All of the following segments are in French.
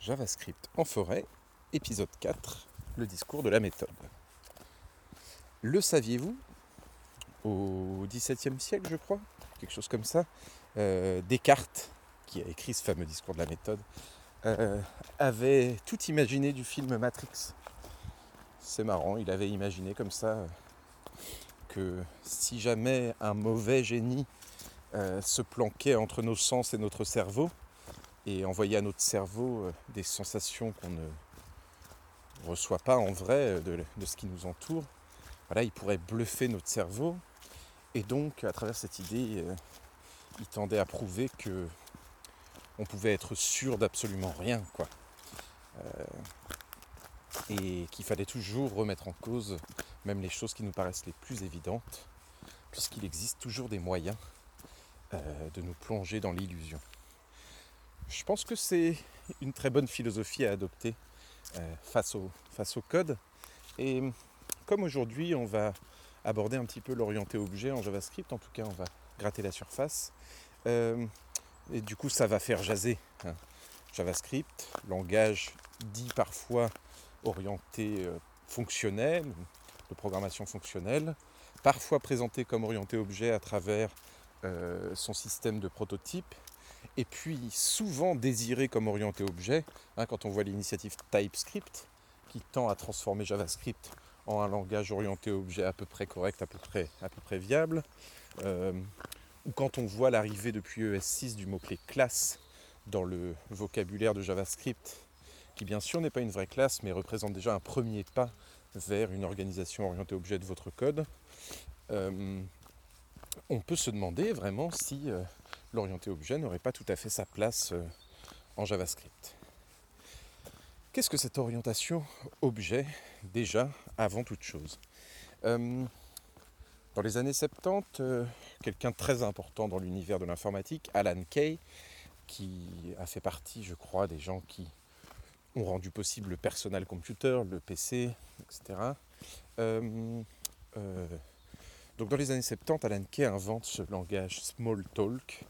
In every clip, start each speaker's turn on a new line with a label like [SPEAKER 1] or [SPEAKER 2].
[SPEAKER 1] JavaScript en forêt, épisode 4, le discours de la méthode. Le saviez-vous? Au XVIIe siècle, je crois, quelque chose comme ça, euh, Descartes, qui a écrit ce fameux discours de la méthode, euh, avait tout imaginé du film Matrix. C'est marrant, il avait imaginé comme ça euh, que si jamais un mauvais génie se planquait entre nos sens et notre cerveau, et envoyer à notre cerveau euh, des sensations qu'on ne reçoit pas en vrai euh, de, ce qui nous entoure. Voilà, il pourrait bluffer notre cerveau. Et donc, à travers cette idée, euh, il tendait à prouver que on pouvait être sûr d'absolument rien, quoi. et qu'il fallait toujours remettre en cause même les choses qui nous paraissent les plus évidentes, puisqu'il existe toujours des moyens de nous plonger dans l'illusion. Je pense que c'est une très bonne philosophie à adopter euh, face, au, code. Et comme aujourd'hui on va aborder un petit peu l'orienté objet en JavaScript, en tout cas on va gratter la surface. Euh, et du coup ça va faire jaser hein. JavaScript, langage dit parfois orienté euh, fonctionnel, de programmation fonctionnelle, parfois présenté comme orienté objet à travers son système de prototype et puis souvent désiré comme orienté objet, hein, quand on voit l'initiative TypeScript, qui tend à transformer JavaScript en un langage orienté objet à peu près correct, à peu près, à peu près viable, euh, ou quand on voit l'arrivée depuis ES6 du mot-clé classe dans le vocabulaire de JavaScript, qui bien sûr n'est pas une vraie classe, mais représente déjà un premier pas vers une organisation orientée objet de votre code, euh, on peut se demander vraiment si euh, l'orienté objet n'aurait pas tout à fait sa place euh, en JavaScript. Qu'est-ce que cette orientation objet déjà avant toute chose euh, Dans les années 70, quelqu'un de très important dans l'univers de l'informatique, Alan Kay, qui a fait partie, je crois, des gens qui ont rendu possible le personal computer, le PC, etc. Donc dans les années 70, Alan Kay invente ce langage Smalltalk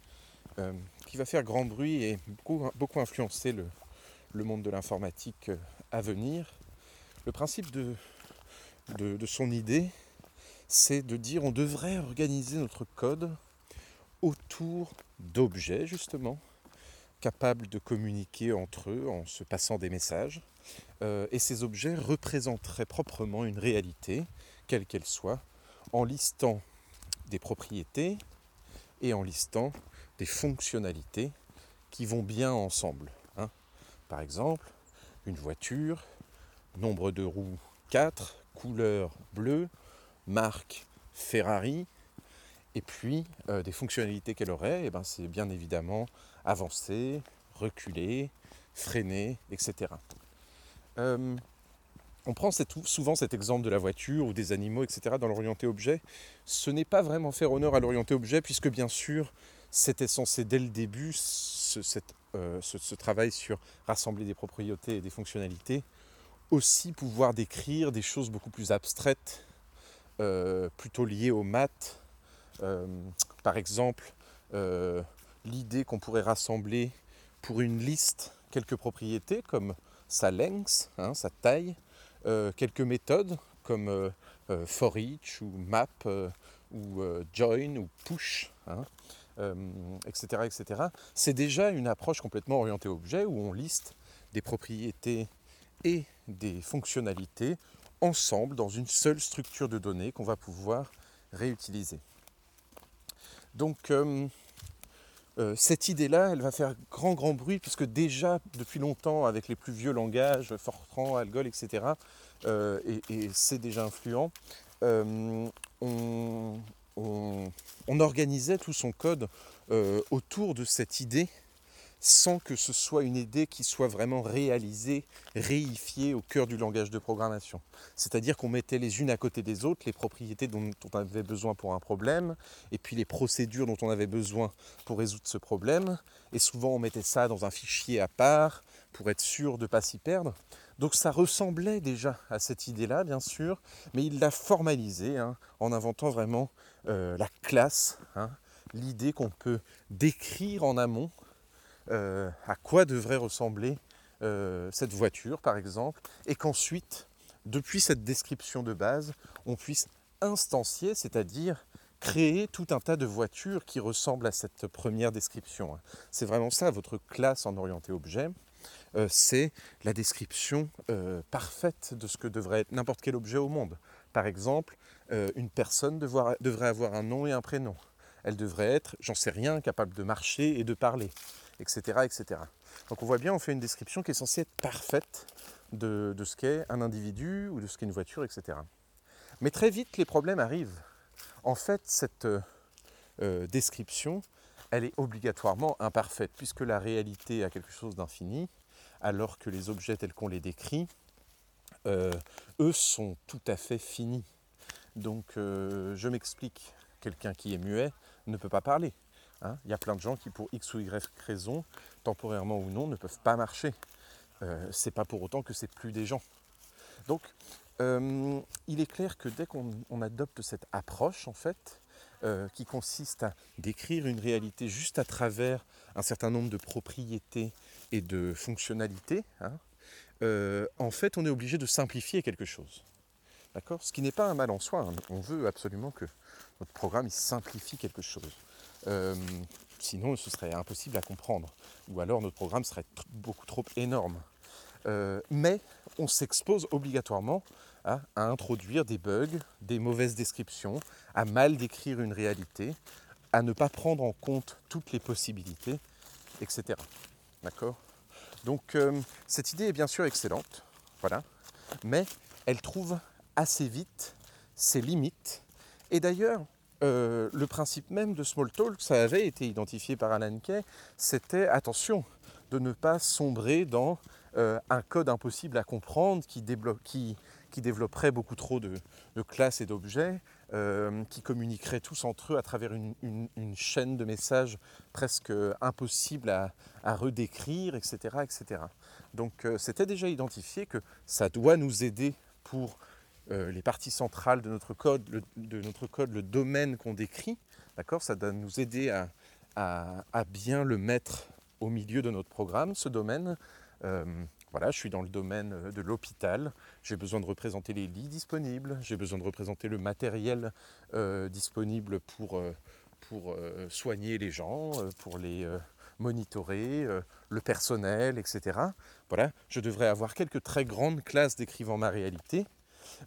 [SPEAKER 1] euh, qui va faire grand bruit et beaucoup, influencer le, monde de l'informatique euh, à venir. Le principe de, son idée, c'est de dire on devrait organiser notre code autour d'objets justement, capables de communiquer entre eux en se passant des messages. Euh, et ces objets représenteraient proprement une réalité, quelle qu'elle soit, en listant des propriétés et en listant des fonctionnalités qui vont bien ensemble. Hein. Par exemple, une voiture, nombre de roues 4, couleur bleue, marque Ferrari, et puis euh, des fonctionnalités qu'elle aurait, et eh ben, c'est bien évidemment avancer, reculer, freiner, etc on prend souvent cet exemple de la voiture ou des animaux, etc., dans l'orienté objet. Ce n'est pas vraiment faire honneur à l'orienté objet, puisque bien sûr, c'était censé dès le début, euh, ce, travail sur rassembler des propriétés et des fonctionnalités, aussi pouvoir décrire des choses beaucoup plus abstraites, euh, plutôt liées aux maths. Euh, par exemple, l'idée qu'on pourrait rassembler pour une liste quelques propriétés, comme sa length, hein, sa taille, quelques méthodes comme for each ou map ou join ou push, etc. Hein, etc. C'est déjà une approche complètement orientée objet où on liste des propriétés et des fonctionnalités ensemble dans une seule structure de données qu'on va pouvoir réutiliser. Donc euh, cette idée-là, elle va faire grand grand bruit puisque déjà depuis longtemps avec les plus vieux langages, Fortran, Algol, etc., euh, et, c'est déjà influent, euh, on, organisait tout son code autour de cette idée sans que ce soit une idée qui soit vraiment réalisée, réifiée au cœur du langage de programmation. C'est-à-dire qu'on mettait les unes à côté des autres les propriétés dont on avait besoin pour un problème, et puis les procédures dont on avait besoin pour résoudre ce problème, et souvent on mettait ça dans un fichier à part pour être sûr de ne pas s'y perdre. Donc ça ressemblait déjà à cette idée-là, bien sûr, mais il l'a formalisé hein, en inventant vraiment euh, la classe, hein, l'idée qu'on peut décrire en amont euh, à quoi devrait ressembler cette voiture par exemple, et qu'ensuite, depuis cette description de base, on puisse instancier, c'est-à-dire créer tout un tas de voitures qui ressemblent à cette première description. Hein. C'est vraiment ça, votre classe en orienté objet. Euh, c'est la description euh, parfaite de ce que devrait être n'importe quel objet au monde. Par exemple, euh, une personne devrait avoir un nom et un prénom. Elle devrait être, j'en sais rien, capable de marcher et de parler, etc., etc. Donc on voit bien, on fait une description qui est censée être parfaite de, de ce qu'est un individu ou de ce qu'est une voiture, etc. Mais très vite, les problèmes arrivent. En fait, cette description, elle est obligatoirement imparfaite, puisque la réalité a quelque chose d'infini, alors que les objets tels qu'on les décrit, euh, eux sont tout à fait finis. Donc euh, je m'explique, quelqu'un qui est muet ne peut pas parler. Hein. Il y a plein de gens qui, pour X ou Y raison, temporairement ou non, ne peuvent pas marcher. Euh, c'est pas pour autant que c'est plus des gens. Donc il est clair que dès qu'on adopte cette approche, en fait, qui consiste à décrire une réalité juste à travers un certain nombre de propriétés et de fonctionnalité, hein, euh, en fait, on est obligé de simplifier quelque chose. D'accord? Ce qui n'est pas un mal en soi. Hein. On veut absolument que notre programme simplifie quelque chose. Euh, sinon, ce serait impossible à comprendre. Ou alors, notre programme serait beaucoup trop énorme. Euh, mais on s'expose obligatoirement à, introduire des bugs, des mauvaises descriptions, à mal décrire une réalité, à ne pas prendre en compte toutes les possibilités, etc. D'accord? Donc euh, cette idée est bien sûr excellente, voilà, mais elle trouve assez vite ses limites. Et d'ailleurs, euh, le principe même de Smalltalk, ça avait été identifié par Alan Kay, c'était attention de ne pas sombrer dans euh, un code impossible à comprendre qui, qui, qui développerait beaucoup trop de, classes et d'objets, euh, qui communiqueraient tous entre eux à travers une, chaîne de messages presque impossible à, redécrire, etc. etc. Donc euh, c'était déjà identifié que ça doit nous aider pour les parties centrales de notre code, le, de notre code, le domaine qu'on décrit, d'accord? Ça doit nous aider à, bien le mettre au milieu de notre programme, ce domaine, euh, voilà, je suis dans le domaine euh, de l'hôpital, j'ai besoin de représenter les lits disponibles, j'ai besoin de représenter le matériel euh, disponible pour, pour soigner les gens, pour les monitorer, le personnel, etc. Voilà, je devrais avoir quelques très grandes classes décrivant ma réalité,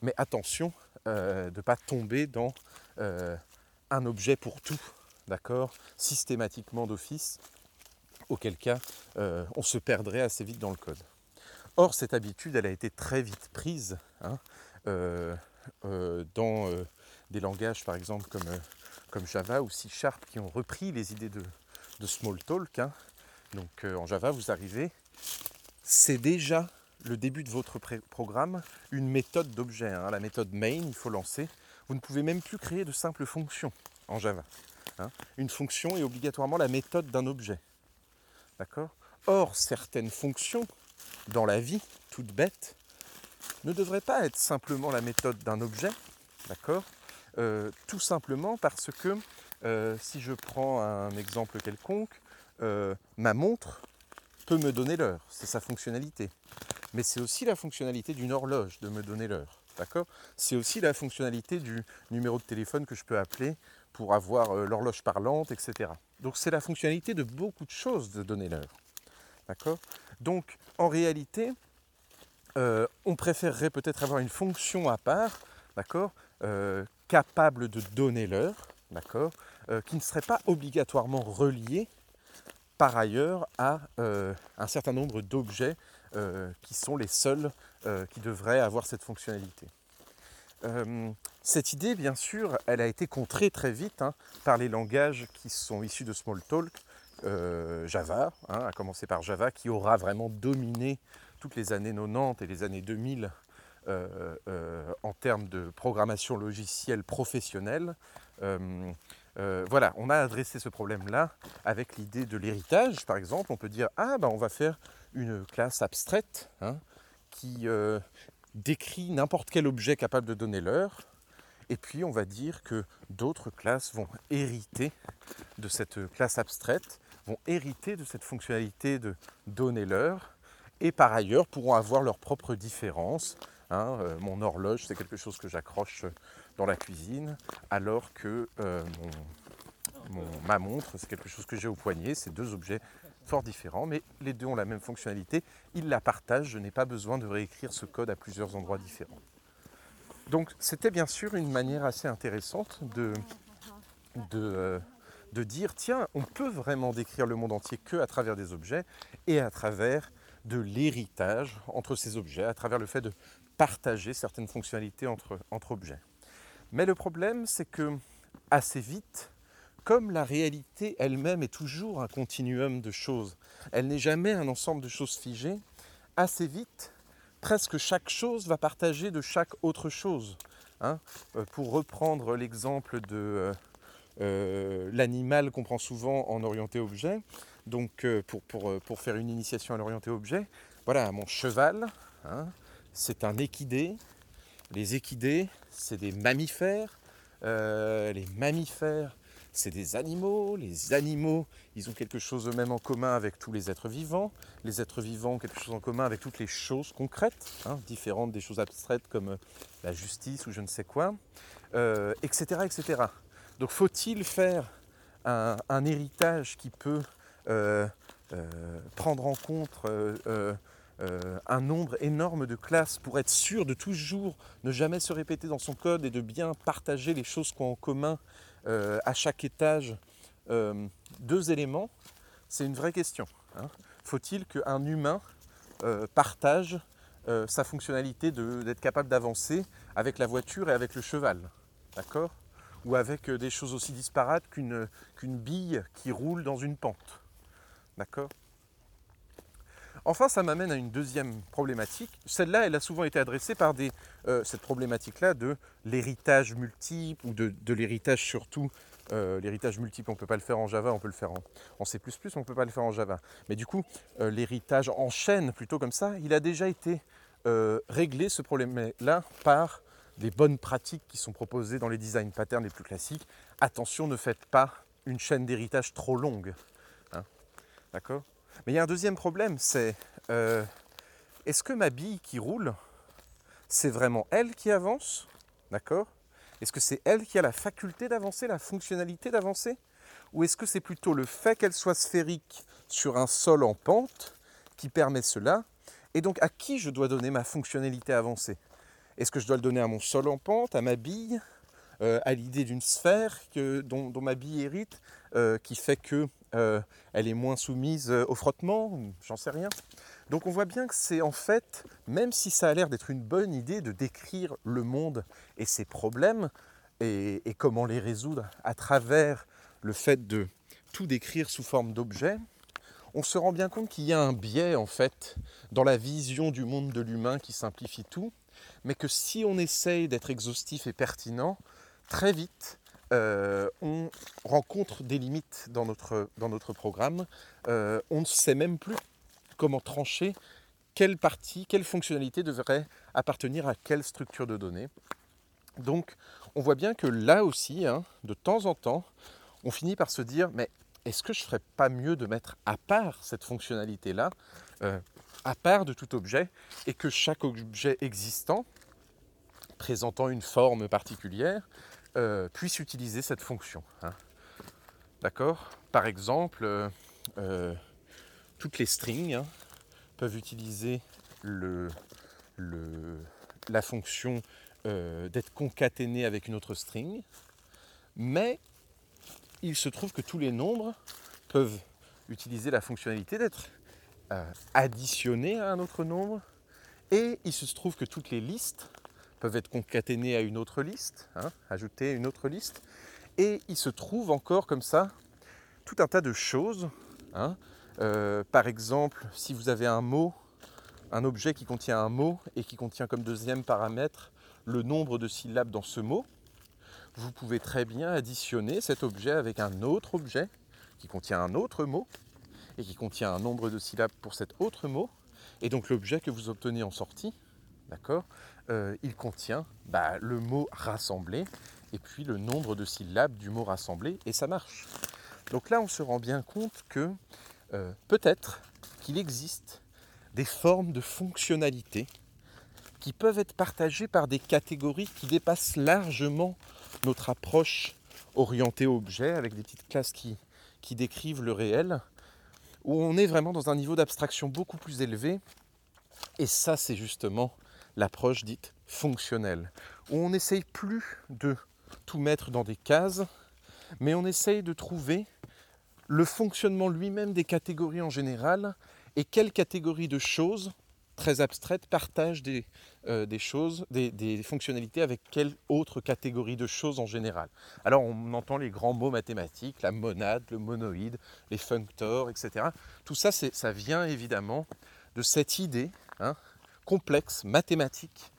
[SPEAKER 1] mais attention de ne pas tomber dans un objet pour tout, d'accord Systématiquement d'office, auquel cas euh, on se perdrait assez vite dans le code. Or, cette habitude, elle a été très vite prise hein, euh, euh, dans des langages, par exemple, comme, comme, Java ou C Sharp, qui ont repris les idées de, Smalltalk. Hein. Donc, en Java, vous arrivez, c'est déjà le début de votre programme une méthode d'objet. Hein. La méthode main, il faut lancer. Vous ne pouvez même plus créer de simples fonctions en Java. Une fonction est obligatoirement la méthode d'un objet. D'accord? Or, certaines fonctions dans la vie, toutes bêtes, ne devraient pas être simplement la méthode d'un objet, d'accord euh, Tout simplement parce que, euh, si je prends un exemple quelconque, euh, ma montre peut me donner l'heure, c'est sa fonctionnalité. Mais c'est aussi la fonctionnalité d'une horloge de me donner l'heure, d'accord C'est aussi la fonctionnalité du numéro de téléphone que je peux appeler pour avoir l'horloge parlante, etc. Donc c'est la fonctionnalité de beaucoup de choses de donner l'heure. D'accord Donc en réalité, euh, on préférerait peut-être avoir une fonction à part, d'accord, euh, capable de donner l'heure, d'accord, euh, qui ne serait pas obligatoirement reliée par ailleurs à un certain nombre d'objets qui sont les seuls qui devraient avoir cette fonctionnalité. cette idée, bien sûr, elle a été contrée très vite hein, par les langages qui sont issus de Smalltalk, euh, Java, hein, à commencer par Java, qui aura vraiment dominé toutes les années 90 et les années 2000 euh, euh, en termes de programmation logicielle professionnelle. voilà, on a adressé ce problème-là avec l'idée de l'héritage, par exemple. On peut dire, ah ben on va faire une classe abstraite hein, qui décrit n'importe quel objet capable de donner l'heure. Et puis on va dire que d'autres classes vont hériter de cette classe abstraite vont hériter de cette fonctionnalité de donner l'heure et par ailleurs pourront avoir leurs propres différences. Hein. Euh, mon horloge, c'est quelque chose que j'accroche dans la cuisine, alors que euh, ma montre, c'est quelque chose que j'ai au poignet. C'est deux objets fort différents, mais les deux ont la même fonctionnalité. Ils la partagent, je n'ai pas besoin de réécrire ce code à plusieurs endroits différents. Donc c'était bien sûr une manière assez intéressante de, euh, de dire, tiens, on peut vraiment décrire le monde entier que à travers des objets et à travers de l'héritage entre ces objets, à travers le fait de partager certaines fonctionnalités entre, objets. Mais le problème, c'est que assez vite, comme la réalité elle-même est toujours un continuum de choses, elle n'est jamais un ensemble de choses figées, assez vite, presque chaque chose va partager de chaque autre chose. Hein. Euh, pour reprendre l'exemple de euh, euh, l'animal qu'on prend souvent en orienté objet, donc pour, pour, pour, faire une initiation à l'orienté objet, voilà, mon cheval, hein, c'est un équidé. Les équidés, c'est des mammifères. les mammifères, c'est des animaux. Les animaux, ils ont quelque chose eux-mêmes en commun avec tous les êtres vivants. Les êtres vivants ont quelque chose en commun avec toutes les choses concrètes, hein, différentes des choses abstraites comme euh, la justice ou je ne sais quoi, etc., euh, etc. Donc faut-il faire un, héritage qui peut euh, prendre en compte un nombre énorme de classes pour être sûr de toujours ne jamais se répéter dans son code et de bien partager les choses qu'ont en commun euh, à chaque étage euh, deux éléments, c'est une vraie question. Hein. Faut-il qu'un humain euh, partage sa fonctionnalité d'être capable d'avancer avec la voiture et avec le cheval? D'accord? Ou avec des choses aussi disparates qu'une bille qui roule dans une pente D'accord? Enfin, ça m'amène à une deuxième problématique. Celle-là, elle a souvent été adressée par des, euh, cette problématique-là de l'héritage multiple ou de, l'héritage surtout. Euh, l'héritage multiple, on ne peut pas le faire en Java, on peut le faire en, C++, on ne peut pas le faire en Java. Mais du coup, euh, l'héritage en chaîne, plutôt comme ça, il a déjà été réglé, ce problème-là, par des bonnes pratiques qui sont proposées dans les design patterns les plus classiques. Attention, ne faites pas une chaîne d'héritage trop longue. Hein. D'accord? Mais il y a un deuxième problème, c'est euh, est-ce que ma bille qui roule, c'est vraiment elle qui avance? D'accord? Est-ce que c'est elle qui a la faculté d'avancer, la fonctionnalité d'avancer? Ou est-ce que c'est plutôt le fait qu'elle soit sphérique sur un sol en pente qui permet cela? Et donc à qui je dois donner ma fonctionnalité avancée? Est-ce que je dois le donner à mon sol en pente, à ma bille euh, à l'idée d'une sphère dont, ma bille hérite, euh, qui fait que euh, elle est moins soumise au frottement, j'en sais rien. Donc on voit bien que c'est en fait, même si ça a l'air d'être une bonne idée de décrire le monde et ses problèmes et, comment les résoudre à travers le fait de tout décrire sous forme d'objets, on se rend bien compte qu'il y a un biais en fait dans la vision du monde de l'humain qui simplifie tout, mais que si on essaye d'être exhaustif et pertinent, très vite euh, on rencontre des limites dans notre, dans notre programme. Euh, on ne sait même plus comment trancher quelle partie, quelle fonctionnalité devrait appartenir à quelle structure de données. Donc on voit bien que là aussi, hein, de temps en temps, on finit par se dire, mais est-ce que je ne ferais pas mieux de mettre à part cette fonctionnalité-là, euh, à part de tout objet, et que chaque objet existant, présentant une forme particulière, euh, puisse utiliser cette fonction. Hein. D'accord? Par exemple, euh, euh, toutes les strings hein, peuvent utiliser la fonction d'être concaténé avec une autre string, mais il se trouve que tous les nombres peuvent utiliser la fonctionnalité d'être additionnés à un autre nombre, et il se trouve que toutes les listes peuvent être concaténés à une autre liste, hein, ajouter une autre liste. Et il se trouve encore comme ça tout un tas de choses. Hein. Euh, par exemple, si vous avez un mot, un objet qui contient un mot et qui contient comme deuxième paramètre le nombre de syllabes dans ce mot, vous pouvez très bien additionner cet objet avec un autre objet qui contient un autre mot et qui contient un nombre de syllabes pour cet autre mot. Et donc l'objet que vous obtenez en sortie, d'accord, euh, il contient bah, le mot rassemblé et puis le nombre de syllabes du mot rassemblé et ça marche. Donc là on se rend bien compte que euh, peut-être qu'il existe des formes de fonctionnalité qui peuvent être partagées par des catégories qui dépassent largement notre approche orientée objet, avec des petites classes qui, qui décrivent le réel, où on est vraiment dans un niveau d'abstraction beaucoup plus élevé. Et ça, c'est justement l'approche dite fonctionnelle, où on n'essaye plus de tout mettre dans des cases, mais on essaye de trouver le fonctionnement lui-même des catégories en général et quelle catégorie de choses très abstraites partagent des, euh, des choses, des, fonctionnalités avec quelle autre catégorie de choses en général. Alors on entend les grands mots mathématiques, la monade, le monoïde, les functors, etc. Tout ça, ça vient évidemment de cette idée hein, complexe, mathématique,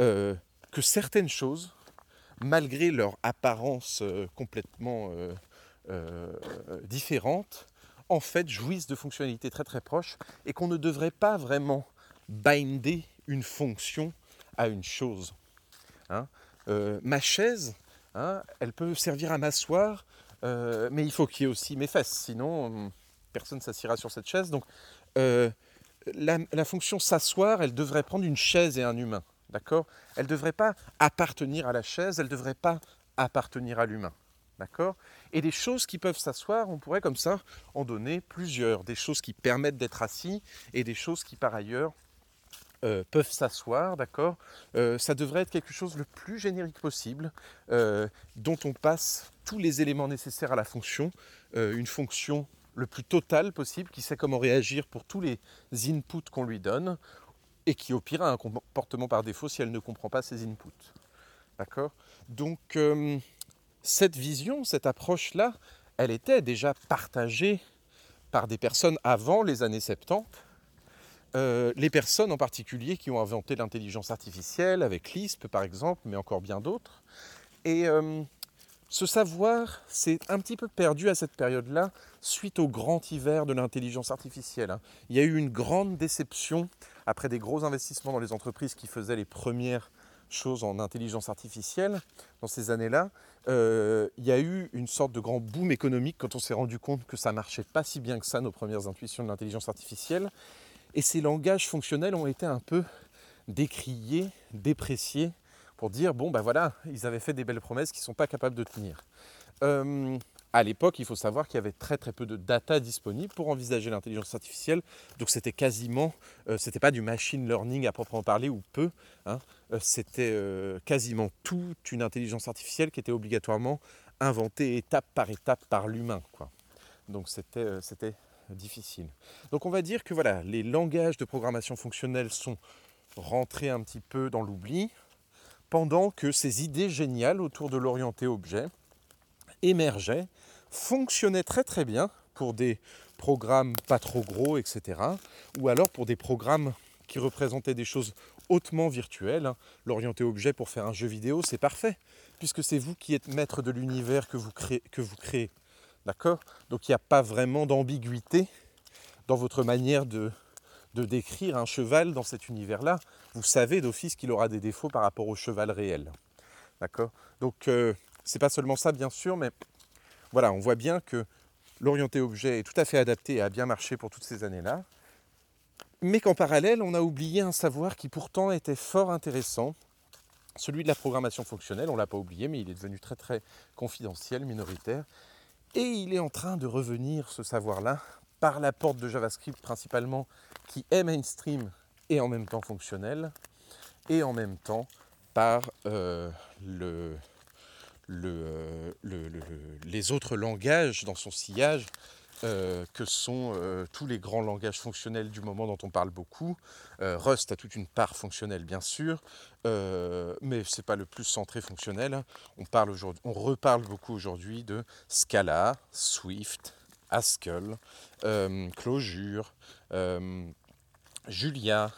[SPEAKER 1] euh, que certaines choses, malgré leur apparence euh, complètement différente, en fait jouissent de fonctionnalités très très proches et qu'on ne devrait pas vraiment binder une fonction à une chose. Hein. ma chaise, hein, elle peut servir à m'asseoir, mais il faut qu'il y ait aussi mes fesses, sinon personne s'assiera sur cette chaise. Donc la, fonction s'asseoir, elle devrait prendre une chaise et un humain. D'accord? Elle ne devrait pas appartenir à la chaise, elle ne devrait pas appartenir à l'humain. D'accord? Et des choses qui peuvent s'asseoir, on pourrait comme ça en donner plusieurs. Des choses qui permettent d'être assis et des choses qui par ailleurs euh, peuvent s'asseoir, d'accord euh, Ça devrait être quelque chose le plus générique possible, euh, dont on passe tous les éléments nécessaires à la fonction, une fonction le plus total possible, qui sait comment réagir pour tous les inputs qu'on lui donne, et qui au pire a un comportement par défaut si elle ne comprend pas ses inputs. D'accord? Donc euh, cette vision, cette approche-là, elle était déjà partagée par des personnes avant les années 70. Euh, les personnes en particulier qui ont inventé l'intelligence artificielle, avec Lisp par exemple, mais encore bien d'autres. Et euh, ce savoir s'est un petit peu perdu à cette période-là suite au grand hiver de l'intelligence artificielle. Hein. Il y a eu une grande déception après des gros investissements dans les entreprises qui faisaient les premières choses en intelligence artificielle dans ces années-là. Euh, il y a eu une sorte de grand boom économique quand on s'est rendu compte que ça marchait pas si bien que ça, nos premières intuitions de l'intelligence artificielle. Et ces langages fonctionnels ont été un peu décriés, dépréciés pour dire bon ben voilà, ils avaient fait des belles promesses qu'ils ne sont pas capables de tenir. Euh, à l'époque, il faut savoir qu'il y avait très très peu de data disponible pour envisager l'intelligence artificielle, donc c'était quasiment, euh, c'était pas du machine learning à proprement parler ou peu, hein. euh, c'était quasiment toute une intelligence artificielle qui était obligatoirement inventée étape par étape par l'humain. Donc c'était c'était difficile. Donc on va dire que voilà, les langages de programmation fonctionnelle sont rentrés un petit peu dans l'oubli, pendant que ces idées géniales autour de l'orienté objet émergeaient, fonctionnaient très très bien pour des programmes pas trop gros, etc. Ou alors pour des programmes qui représentaient des choses hautement virtuelles. L'orienté objet pour faire un jeu vidéo, c'est parfait, puisque c'est vous qui êtes maître de l'univers que vous créez. Que vous créez. D'accord? Donc il n'y a pas vraiment d'ambiguïté dans votre manière de, de décrire un cheval dans cet univers-là, vous savez d'office qu'il aura des défauts par rapport au cheval réel. D'accord? Donc, euh, c'est pas seulement ça, bien sûr, mais voilà, on voit bien que l'orienté objet est tout à fait adapté et a bien marché pour toutes ces années-là, mais qu'en parallèle, on a oublié un savoir qui pourtant était fort intéressant, celui de la programmation fonctionnelle, on ne l'a pas oublié, mais il est devenu très très confidentiel, minoritaire, et il est en train de revenir, ce savoir-là, par la porte de JavaScript principalement, qui est mainstream et en même temps fonctionnel, et en même temps par euh, le, euh, le, les autres langages dans son sillage, euh, que sont tous les grands langages fonctionnels du moment dont on parle beaucoup. Rust a toute une part fonctionnelle bien sûr, mais ce n'est pas le plus centré fonctionnel. On, parle on reparle beaucoup aujourd'hui de Scala, Swift, Haskell, euh, Clojure, euh, Julia,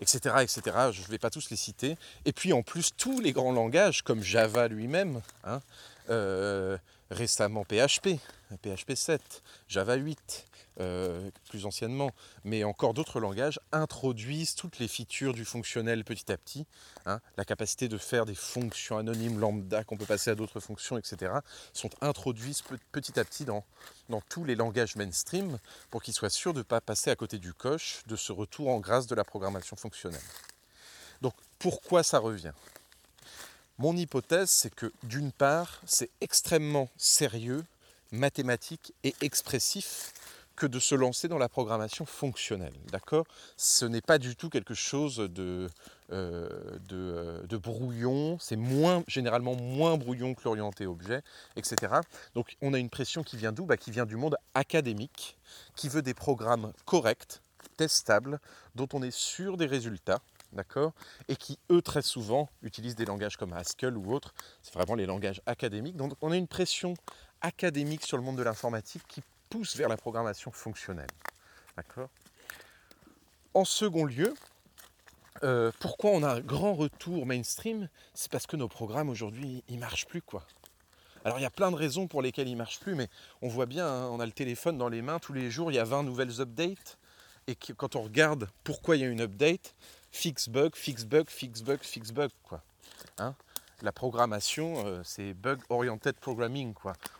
[SPEAKER 1] etc., euh, etc. Je ne vais pas tous les citer. Et puis en plus, tous les grands langages, comme Java lui-même, hein, récemment PHP, PHP 7, Java 8, euh, plus anciennement, mais encore d'autres langages introduisent toutes les features du fonctionnel petit à petit. Hein. la capacité de faire des fonctions anonymes lambda qu'on peut passer à d'autres fonctions, etc., sont introduites petit à petit dans, dans tous les langages mainstream pour qu'ils soient sûrs de ne pas passer à côté du coche de ce retour en grâce de la programmation fonctionnelle. Donc pourquoi ça revient? Mon hypothèse, c'est que d'une part, c'est extrêmement sérieux, mathématique et expressif que de se lancer dans la programmation fonctionnelle. D'accord? Ce n'est pas du tout quelque chose de, euh, euh, de, brouillon, c'est moins, généralement moins brouillon que l'orienté objet, etc. Donc on a une pression qui vient d'où? Bah, Qui vient du monde académique, qui veut des programmes corrects, testables, dont on est sûr des résultats, d'accord Et qui, eux, très souvent, utilisent des langages comme Haskell ou autres. C'est vraiment les langages académiques. Donc on a une pression académique sur le monde de l'informatique qui pousse vers la programmation fonctionnelle. D'accord? En second lieu, euh, pourquoi on a un grand retour mainstream? C'est parce que nos programmes aujourd'hui, ils marchent plus quoi. Alors il y a plein de raisons pour lesquelles ils marchent plus, mais on voit bien, hein, on a le téléphone dans les mains tous les jours, il y a 20 nouvelles updates, et quand on regarde pourquoi il y a une update, fix bug, fix bug, fix bug, fix bug quoi. Hein? La programmation, euh, c'est bug oriented programming.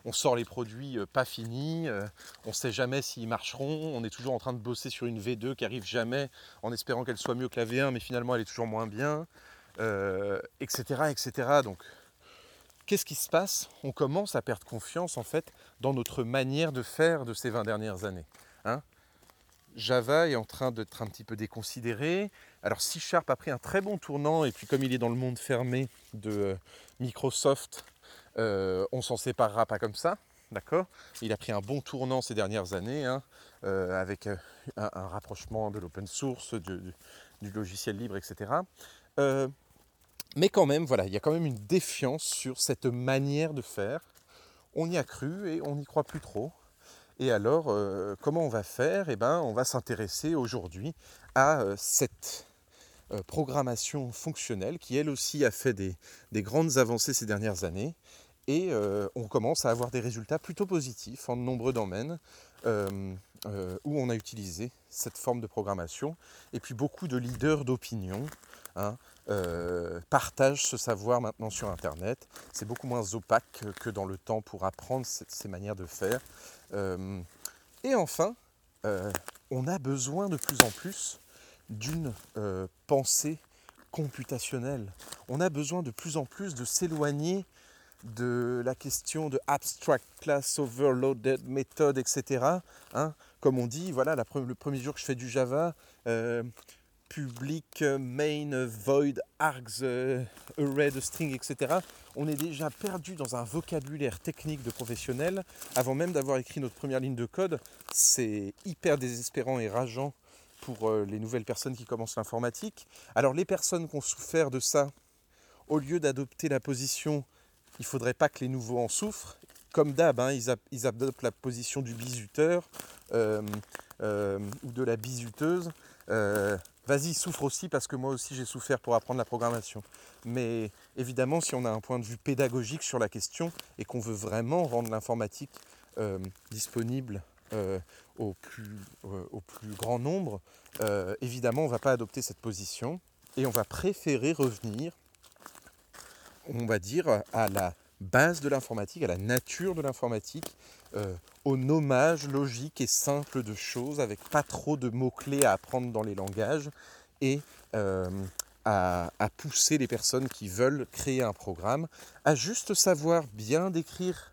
[SPEAKER 1] On sort les produits euh, pas finis, euh, on ne sait jamais s'ils marcheront, on est toujours en train de bosser sur une V2 qui arrive jamais en espérant qu'elle soit mieux que la V1, mais finalement elle est toujours moins bien, etc., etc. Donc, qu'est-ce qui se passe? On commence à perdre confiance en fait dans notre manière de faire de ces 20 dernières années. Java est en train d'être un petit peu déconsidéré. Alors C Sharp a pris un très bon tournant et puis comme il est dans le monde fermé de euh, Microsoft, euh, on s'en séparera pas comme ça. D'accord? Il a pris un bon tournant ces dernières années hein, euh, avec un, rapprochement de l'open source, du, logiciel libre, etc. mais quand même, voilà, il y a quand même une défiance sur cette manière de faire. On y a cru et on n'y croit plus trop. Et alors, euh, comment on va faire? Eh bien, on va s'intéresser aujourd'hui à euh, cette euh, programmation fonctionnelle qui, elle aussi, a fait des, grandes avancées ces dernières années. Et on commence à avoir des résultats plutôt positifs en de nombreux domaines où on a utilisé cette forme de programmation. Et puis beaucoup de leaders d'opinion hein, partagent ce savoir maintenant sur Internet. C'est beaucoup moins opaque que dans le temps pour apprendre ces manières de faire. Euh, et enfin, euh, on a besoin de plus en plus d'une euh, pensée computationnelle. On a besoin de plus en plus de s'éloigner de la question de abstract class overloaded method, etc. Hein. Comme on dit, voilà, le premier jour que je fais du Java, public, main, void, args, array de string, etc on est déjà perdu dans un vocabulaire technique de professionnel avant même d'avoir écrit notre première ligne de code. C'est hyper désespérant et rageant pour euh, les nouvelles personnes qui commencent l'informatique. Alors les personnes qui ont souffert de ça, au lieu d'adopter la position il ne faudrait pas que les nouveaux en souffrent, comme d'hab, hein, ils, adoptent la position du bisuteur euh, euh, ou de la bisuteuse vas-y, souffre aussi parce que moi aussi j'ai souffert pour apprendre la programmation. Mais évidemment, si on a un point de vue pédagogique sur la question et qu'on veut vraiment rendre l'informatique euh, disponible euh, euh, au, plus, grand nombre, évidemment, on ne va pas adopter cette position et on va préférer revenir, on va dire, à la base de l'informatique, à la nature de l'informatique, euh, au nommage logique et simple de choses, avec pas trop de mots-clés à apprendre dans les langages, et euh, à, pousser les personnes qui veulent créer un programme à juste savoir bien décrire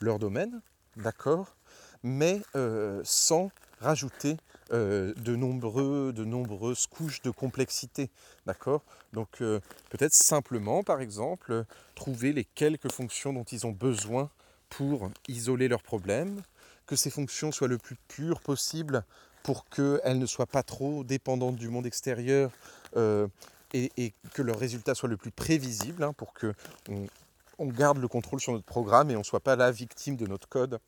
[SPEAKER 1] leur domaine, d'accord, mais euh, sans rajouter euh, de, nombreux, de nombreuses couches de complexité. D'accord Donc euh, peut-être simplement, par exemple, trouver les quelques fonctions dont ils ont besoin pour isoler leurs problèmes, que ces fonctions soient le plus pures possible pour qu'elles ne soient pas trop dépendantes du monde extérieur euh, et, que leurs résultats soient le plus prévisibles hein, pour que on, garde le contrôle sur notre programme et on ne soit pas la victime de notre code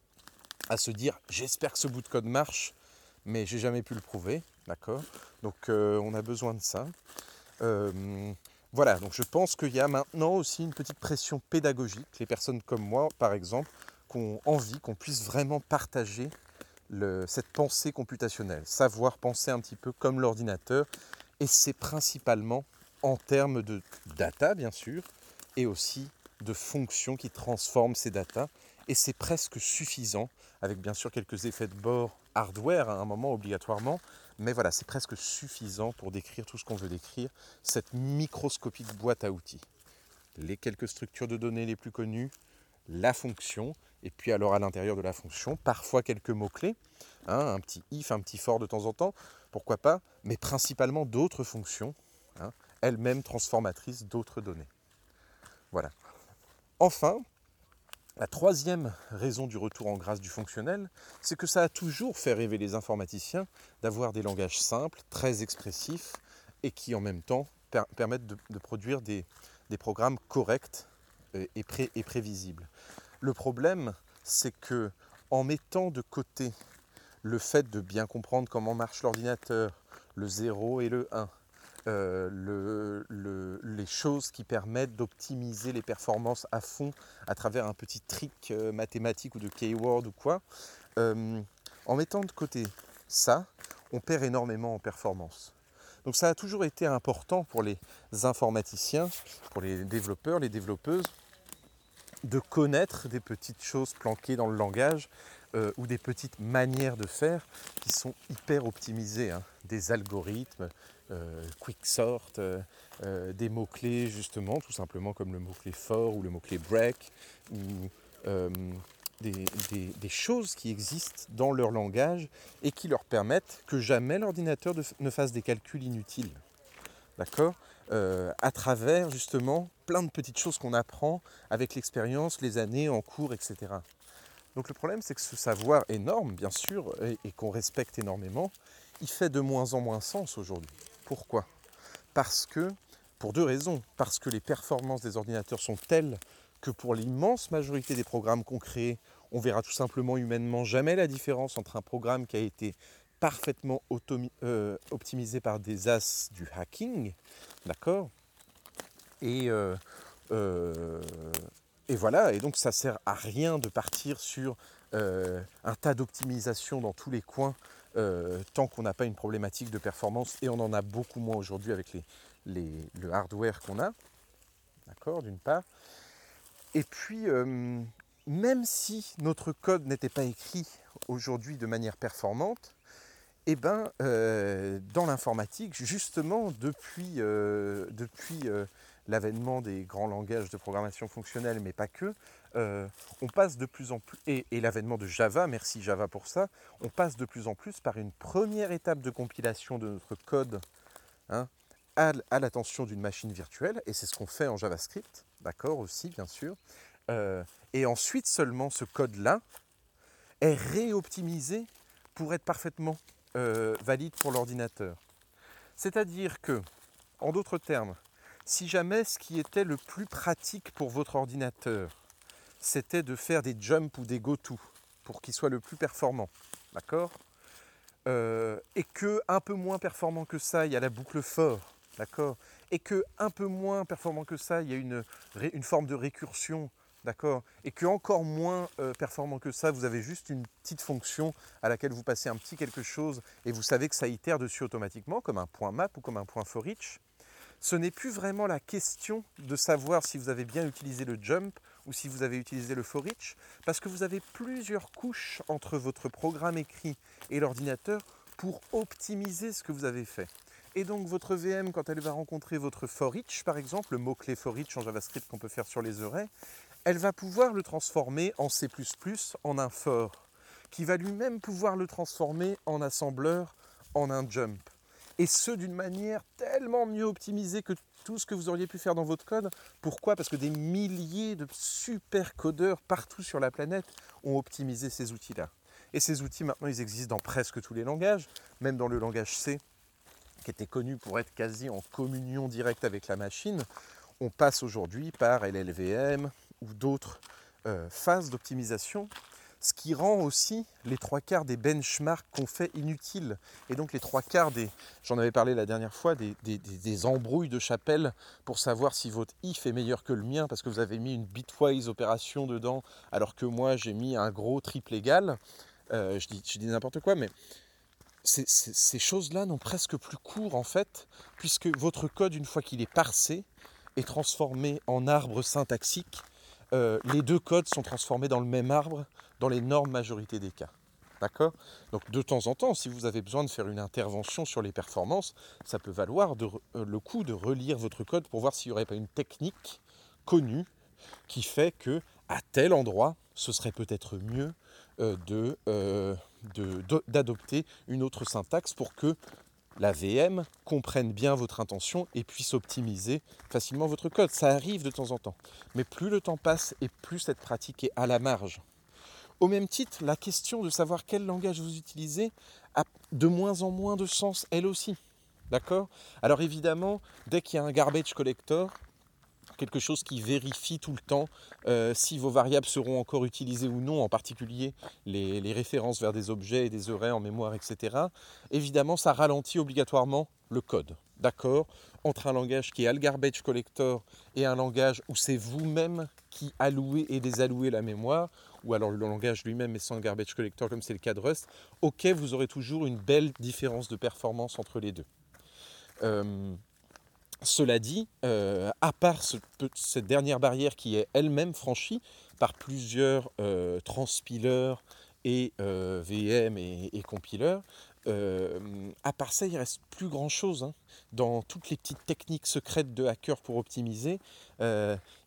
[SPEAKER 1] à se dire j'espère que ce bout de code marche mais j'ai jamais pu le prouver, d'accord? Donc euh, on a besoin de ça. Euh, voilà, donc je pense qu'il y a maintenant aussi une petite pression pédagogique. Les personnes comme moi, par exemple, qui ont envie qu'on puisse vraiment partager cette pensée computationnelle, savoir penser un petit peu comme l'ordinateur, et c'est principalement en termes de data, bien sûr, et aussi de fonctions qui transforment ces data, et c'est presque suffisant, avec bien sûr quelques effets de bord hardware à un moment obligatoirement, mais voilà, c'est presque suffisant pour décrire tout ce qu'on veut décrire, cette microscopique boîte à outils. Les quelques structures de données les plus connues, la fonction, et puis alors à l'intérieur de la fonction, parfois quelques mots-clés, hein, un petit if, un petit for de temps en temps, pourquoi pas, mais principalement d'autres fonctions, hein, elles-mêmes transformatrices d'autres données. Voilà. Enfin, la troisième raison du retour en grâce du fonctionnel, c'est que ça a toujours fait rêver les informaticiens d'avoir des langages simples, très expressifs, et qui en même temps permettent de, produire des, programmes corrects et, et prévisibles. Le problème, c'est que en mettant de côté le fait de bien comprendre comment marche l'ordinateur, le 0 et le 1, euh, les choses qui permettent d'optimiser les performances à fond à travers un petit trick euh, mathématique ou de keyword ou quoi, euh, en mettant de côté ça, on perd énormément en performance. Donc ça a toujours été important pour les informaticiens, pour les développeurs, les développeuses, de connaître des petites choses planquées dans le langage ou des petites manières de faire qui sont hyper optimisées. Hein. Des algorithmes, euh, quicksort, euh, des mots-clés justement, tout simplement comme le mot-clé for ou le mot-clé break, ou des, choses qui existent dans leur langage et qui leur permettent que jamais l'ordinateur ne fasse des calculs inutiles. D'accord? À travers justement plein de petites choses qu'on apprend avec l'expérience, les années en cours, etc. Donc le problème, c'est que ce savoir énorme, bien sûr, et, qu'on respecte énormément, il fait de moins en moins sens aujourd'hui. Pourquoi? Parce que, pour deux raisons, parce que les performances des ordinateurs sont telles que pour l'immense majorité des programmes qu'on crée, on verra tout simplement humainement jamais la différence entre un programme qui a été parfaitement euh, optimisé par des as du hacking, d'accord, euh, euh, et, voilà, et donc ça sert à rien de partir sur un tas d'optimisation dans tous les coins tant qu'on n'a pas une problématique de performance, et on en a beaucoup moins aujourd'hui avec les, le hardware qu'on a, d'accord, d'une part. Et puis, même si notre code n'était pas écrit aujourd'hui de manière performante, eh ben, dans l'informatique, justement, depuis, depuis l'avènement des grands langages de programmation fonctionnelle, mais pas que, euh, on passe de plus en plus, et, l'avènement de Java, merci Java pour ça, on passe de plus en plus par une première étape de compilation de notre code hein, à, l'attention d'une machine virtuelle, et c'est ce qu'on fait en JavaScript, d'accord aussi, bien sûr. Euh, et ensuite seulement ce code-là est réoptimisé pour être parfaitement euh, valide pour l'ordinateur. C'est-à-dire que, en d'autres termes, si jamais ce qui était le plus pratique pour votre ordinateur, c'était de faire des jumps ou des go-to pour qu'il soit le plus performant, d'accord? Euh, Et que un peu moins performant que ça, il y a la boucle fort, d'accord? Et que un peu moins performant que ça, il y a une, forme de récursion, d'accord? Et que encore moins euh, performant que ça, vous avez juste une petite fonction à laquelle vous passez un petit quelque chose et vous savez que ça itère dessus automatiquement, comme un point map ou comme un point for each ce n'est plus vraiment la question de savoir si vous avez bien utilisé le jump ou si vous avez utilisé le for each, parce que vous avez plusieurs couches entre votre programme écrit et l'ordinateur pour optimiser ce que vous avez fait. Et donc votre VM, quand elle va rencontrer votre for each, par exemple, le mot-clé for each en JavaScript qu'on peut faire sur les arrays, elle va pouvoir le transformer en C++ en un for, qui va lui-même pouvoir le transformer en assembleur en un jump et ce d'une manière tellement mieux optimisée que tout ce que vous auriez pu faire dans votre code. Pourquoi? Parce que des milliers de super codeurs partout sur la planète ont optimisé ces outils-là. Et ces outils, maintenant, ils existent dans presque tous les langages, même dans le langage C, qui était connu pour être quasi en communion directe avec la machine. On passe aujourd'hui par LLVM ou d'autres euh, phases d'optimisation ce qui rend aussi les trois quarts des benchmarks qu'on fait inutiles. Et donc les trois quarts des, j'en avais parlé la dernière fois, des, embrouilles de chapelle pour savoir si votre if est meilleur que le mien parce que vous avez mis une bitwise opération dedans alors que moi j'ai mis un gros triple égal. je dis, je dis n'importe quoi, mais ces, choses-là n'ont presque plus cours en fait, puisque votre code, une fois qu'il est parsé, est transformé en arbre syntaxique. les deux codes sont transformés dans le même arbre dans l'énorme majorité des cas. D'accord? Donc de temps en temps, si vous avez besoin de faire une intervention sur les performances, ça peut valoir le coup de relire votre code pour voir s'il n'y aurait pas une technique connue qui fait que à tel endroit, ce serait peut-être mieux euh, euh, d'adopter une autre syntaxe pour que la VM comprenne bien votre intention et puisse optimiser facilement votre code. Ça arrive de temps en temps. Mais plus le temps passe et plus cette pratique est à la marge. Au même titre, la question de savoir quel langage vous utilisez a de moins en moins de sens elle aussi. D'accord? Alors évidemment, dès qu'il y a un garbage collector, quelque chose qui vérifie tout le temps euh, si vos variables seront encore utilisées ou non, en particulier les, références vers des objets et des arrays en mémoire, etc. Évidemment, ça ralentit obligatoirement le code. D'accord? Entre un langage qui est le garbage collector et un langage où c'est vous-même qui allouez et désallouez la mémoire, ou alors le langage lui-même est sans garbage collector comme c'est le cas de Rust, ok, vous aurez toujours une belle différence de performance entre les deux. Euh, cela dit, euh, à part cette dernière barrière qui est elle-même franchie par plusieurs euh, transpileurs et euh, VM et, et à part ça, il reste plus grand-chose. Hein. Dans toutes les petites techniques secrètes de hackers pour optimiser,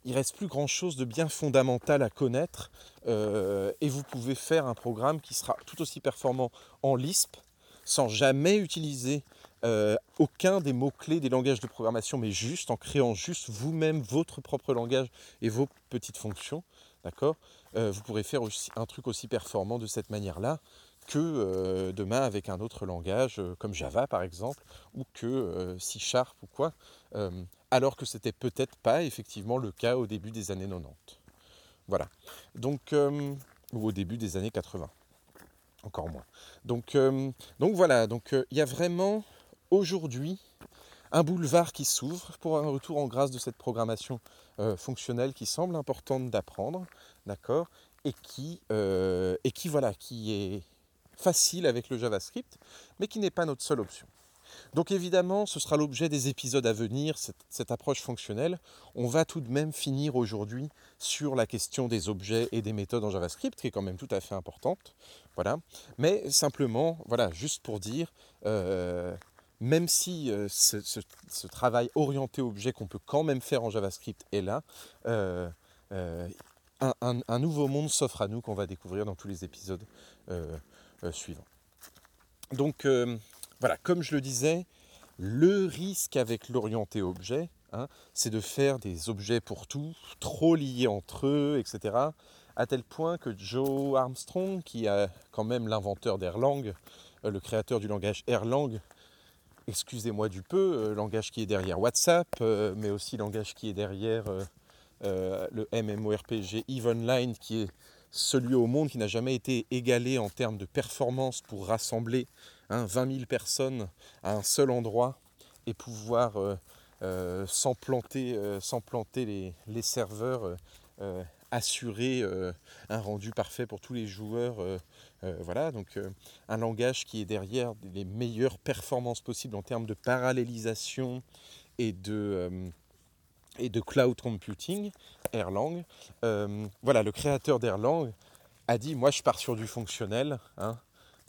[SPEAKER 1] il reste plus grand-chose de bien fondamental à connaître. et vous pouvez faire un programme qui sera tout aussi performant en Lisp sans jamais utiliser euh, aucun des mots-clés des langages de programmation, mais juste en créant juste vous-même votre propre langage et vos petites fonctions, d'accord? Euh, Vous pourrez faire aussi un truc aussi performant de cette manière-là que euh, demain avec un autre langage comme Java par exemple, ou que C Sharp ou quoi, alors que c'était peut-être pas effectivement le cas au début des années 90. Voilà. Donc, ou au début des années 80 encore moins. Donc, donc voilà, donc il y a vraiment aujourd'hui un boulevard qui s'ouvre pour un retour en grâce de cette programmation euh, fonctionnelle qui semble importante d'apprendre, d'accord, et qui, euh, et qui qui est facile avec le JavaScript, mais qui n'est pas notre seule option. Donc évidemment, ce sera l'objet des épisodes à venir, cette, approche fonctionnelle. On va tout de même finir aujourd'hui sur la question des objets et des méthodes en JavaScript, qui est quand même tout à fait importante. Voilà. Mais simplement, voilà, juste pour dire, euh, même si euh, ce, travail orienté objet qu'on peut quand même faire en JavaScript est là, euh, euh, un, nouveau monde s'offre à nous qu'on va découvrir dans tous les épisodes suivants. Donc voilà, comme je le disais, le risque avec l'orienté objet, hein, c'est de faire des objets pour tout, trop liés entre eux, etc. À tel point que Joe Armstrong, qui est quand même l'inventeur d'Erlang, le créateur du langage Erlang, excusez-moi du peu, euh, langage qui est derrière WhatsApp, euh, mais aussi langage qui est derrière euh, le MMORPG EVE Online, qui est celui au monde qui n'a jamais été égalé en termes de performance pour rassembler 20 hein, 000 personnes à un seul endroit et pouvoir sans planter, sans planter les, les serveurs assurer un rendu parfait pour tous les joueurs euh, voilà, donc euh, un langage qui est derrière les meilleures performances possibles en termes de parallélisation et de, euh, et de cloud computing, Erlang. voilà, le créateur d'Erlang a dit, moi je pars sur du fonctionnel, hein,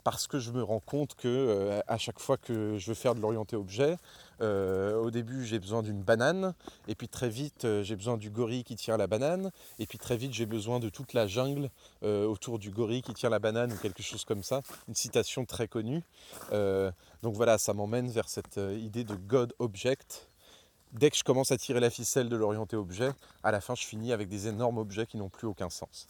[SPEAKER 1] parce que je me rends compte que à chaque fois que je veux faire de l'orienté objet, euh, au début, j'ai besoin d'une banane, et puis très vite, euh, j'ai besoin du gorille qui tire la banane, et puis très vite, j'ai besoin de toute la jungle euh, autour du gorille qui tire la banane, ou quelque chose comme ça. Une citation très connue. donc voilà, ça m'emmène vers cette idée de God Object. Dès que je commence à tirer la ficelle de l'orienté objet, à la fin, je finis avec des énormes objets qui n'ont plus aucun sens.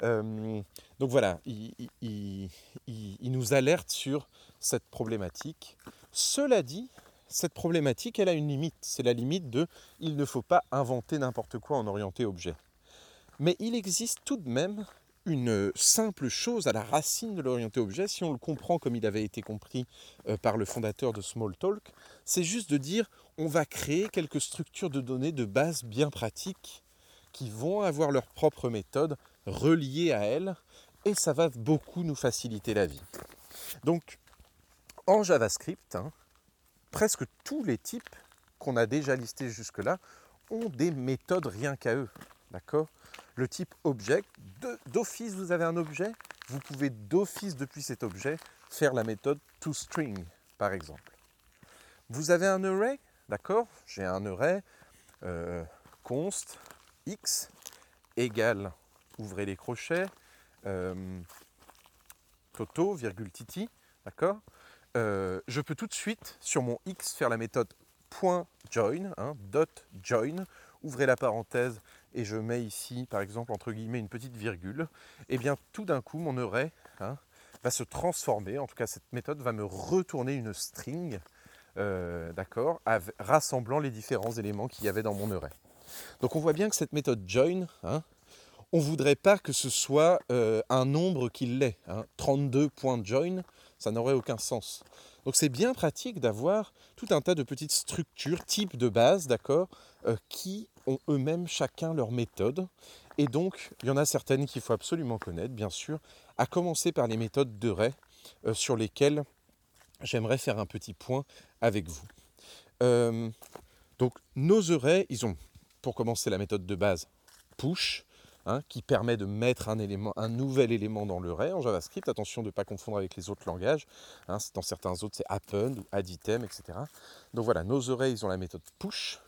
[SPEAKER 1] donc voilà, il, il nous alerte sur cette problématique. Cela dit, cette problématique, elle a une limite. C'est la limite de il ne faut pas inventer n'importe quoi en orienté objet. Mais il existe tout de même une simple chose à la racine de l'orienté objet, si on le comprend comme il avait été compris euh, par le fondateur de Smalltalk, c'est juste de dire on va créer quelques structures de données de base bien pratiques qui vont avoir leur propre méthode reliée à elles et ça va beaucoup nous faciliter la vie. Donc, en JavaScript, hein, presque tous les types qu'on a déjà listés jusque-là ont des méthodes rien qu'à eux. D'accord. Le type object, d'office vous avez un objet, vous pouvez d'office depuis cet objet faire la méthode toString par exemple. Vous avez un array, d'accord. J'ai un array euh, const x égale, ouvrez les crochets, euh, toto, virgule titi, d'accord. Euh, Je peux tout de suite, sur mon x, faire la méthode .join, hein, .join, ouvrez la parenthèse et je mets ici, par exemple, entre guillemets, une petite virgule, et eh bien tout d'un coup, mon array hein, va se transformer, en tout cas cette méthode va me retourner une string, euh, d'accord, rassemblant les différents éléments qu'il y avait dans mon array. Donc on voit bien que cette méthode join, hein, on ne voudrait pas que ce soit euh, un nombre qui l'est. Hein. 32.join, ça n'aurait aucun sens. Donc c'est bien pratique d'avoir tout un tas de petites structures, types de base, d'accord, euh, qui ont eux-mêmes chacun leur méthode. Et donc, il y en a certaines qu'il faut absolument connaître, bien sûr, à commencer par les méthodes de Ray, euh, sur lesquelles j'aimerais faire un petit point avec vous. donc, nos arrays, ils ont pour commencer la méthode de base push, hein, qui permet de mettre un, nouvel élément dans le ray en JavaScript. Attention de ne pas confondre avec les autres langages. Hein, dans certains autres, c'est append ou additem, etc. Donc voilà, nos arrays, ils ont la méthode push.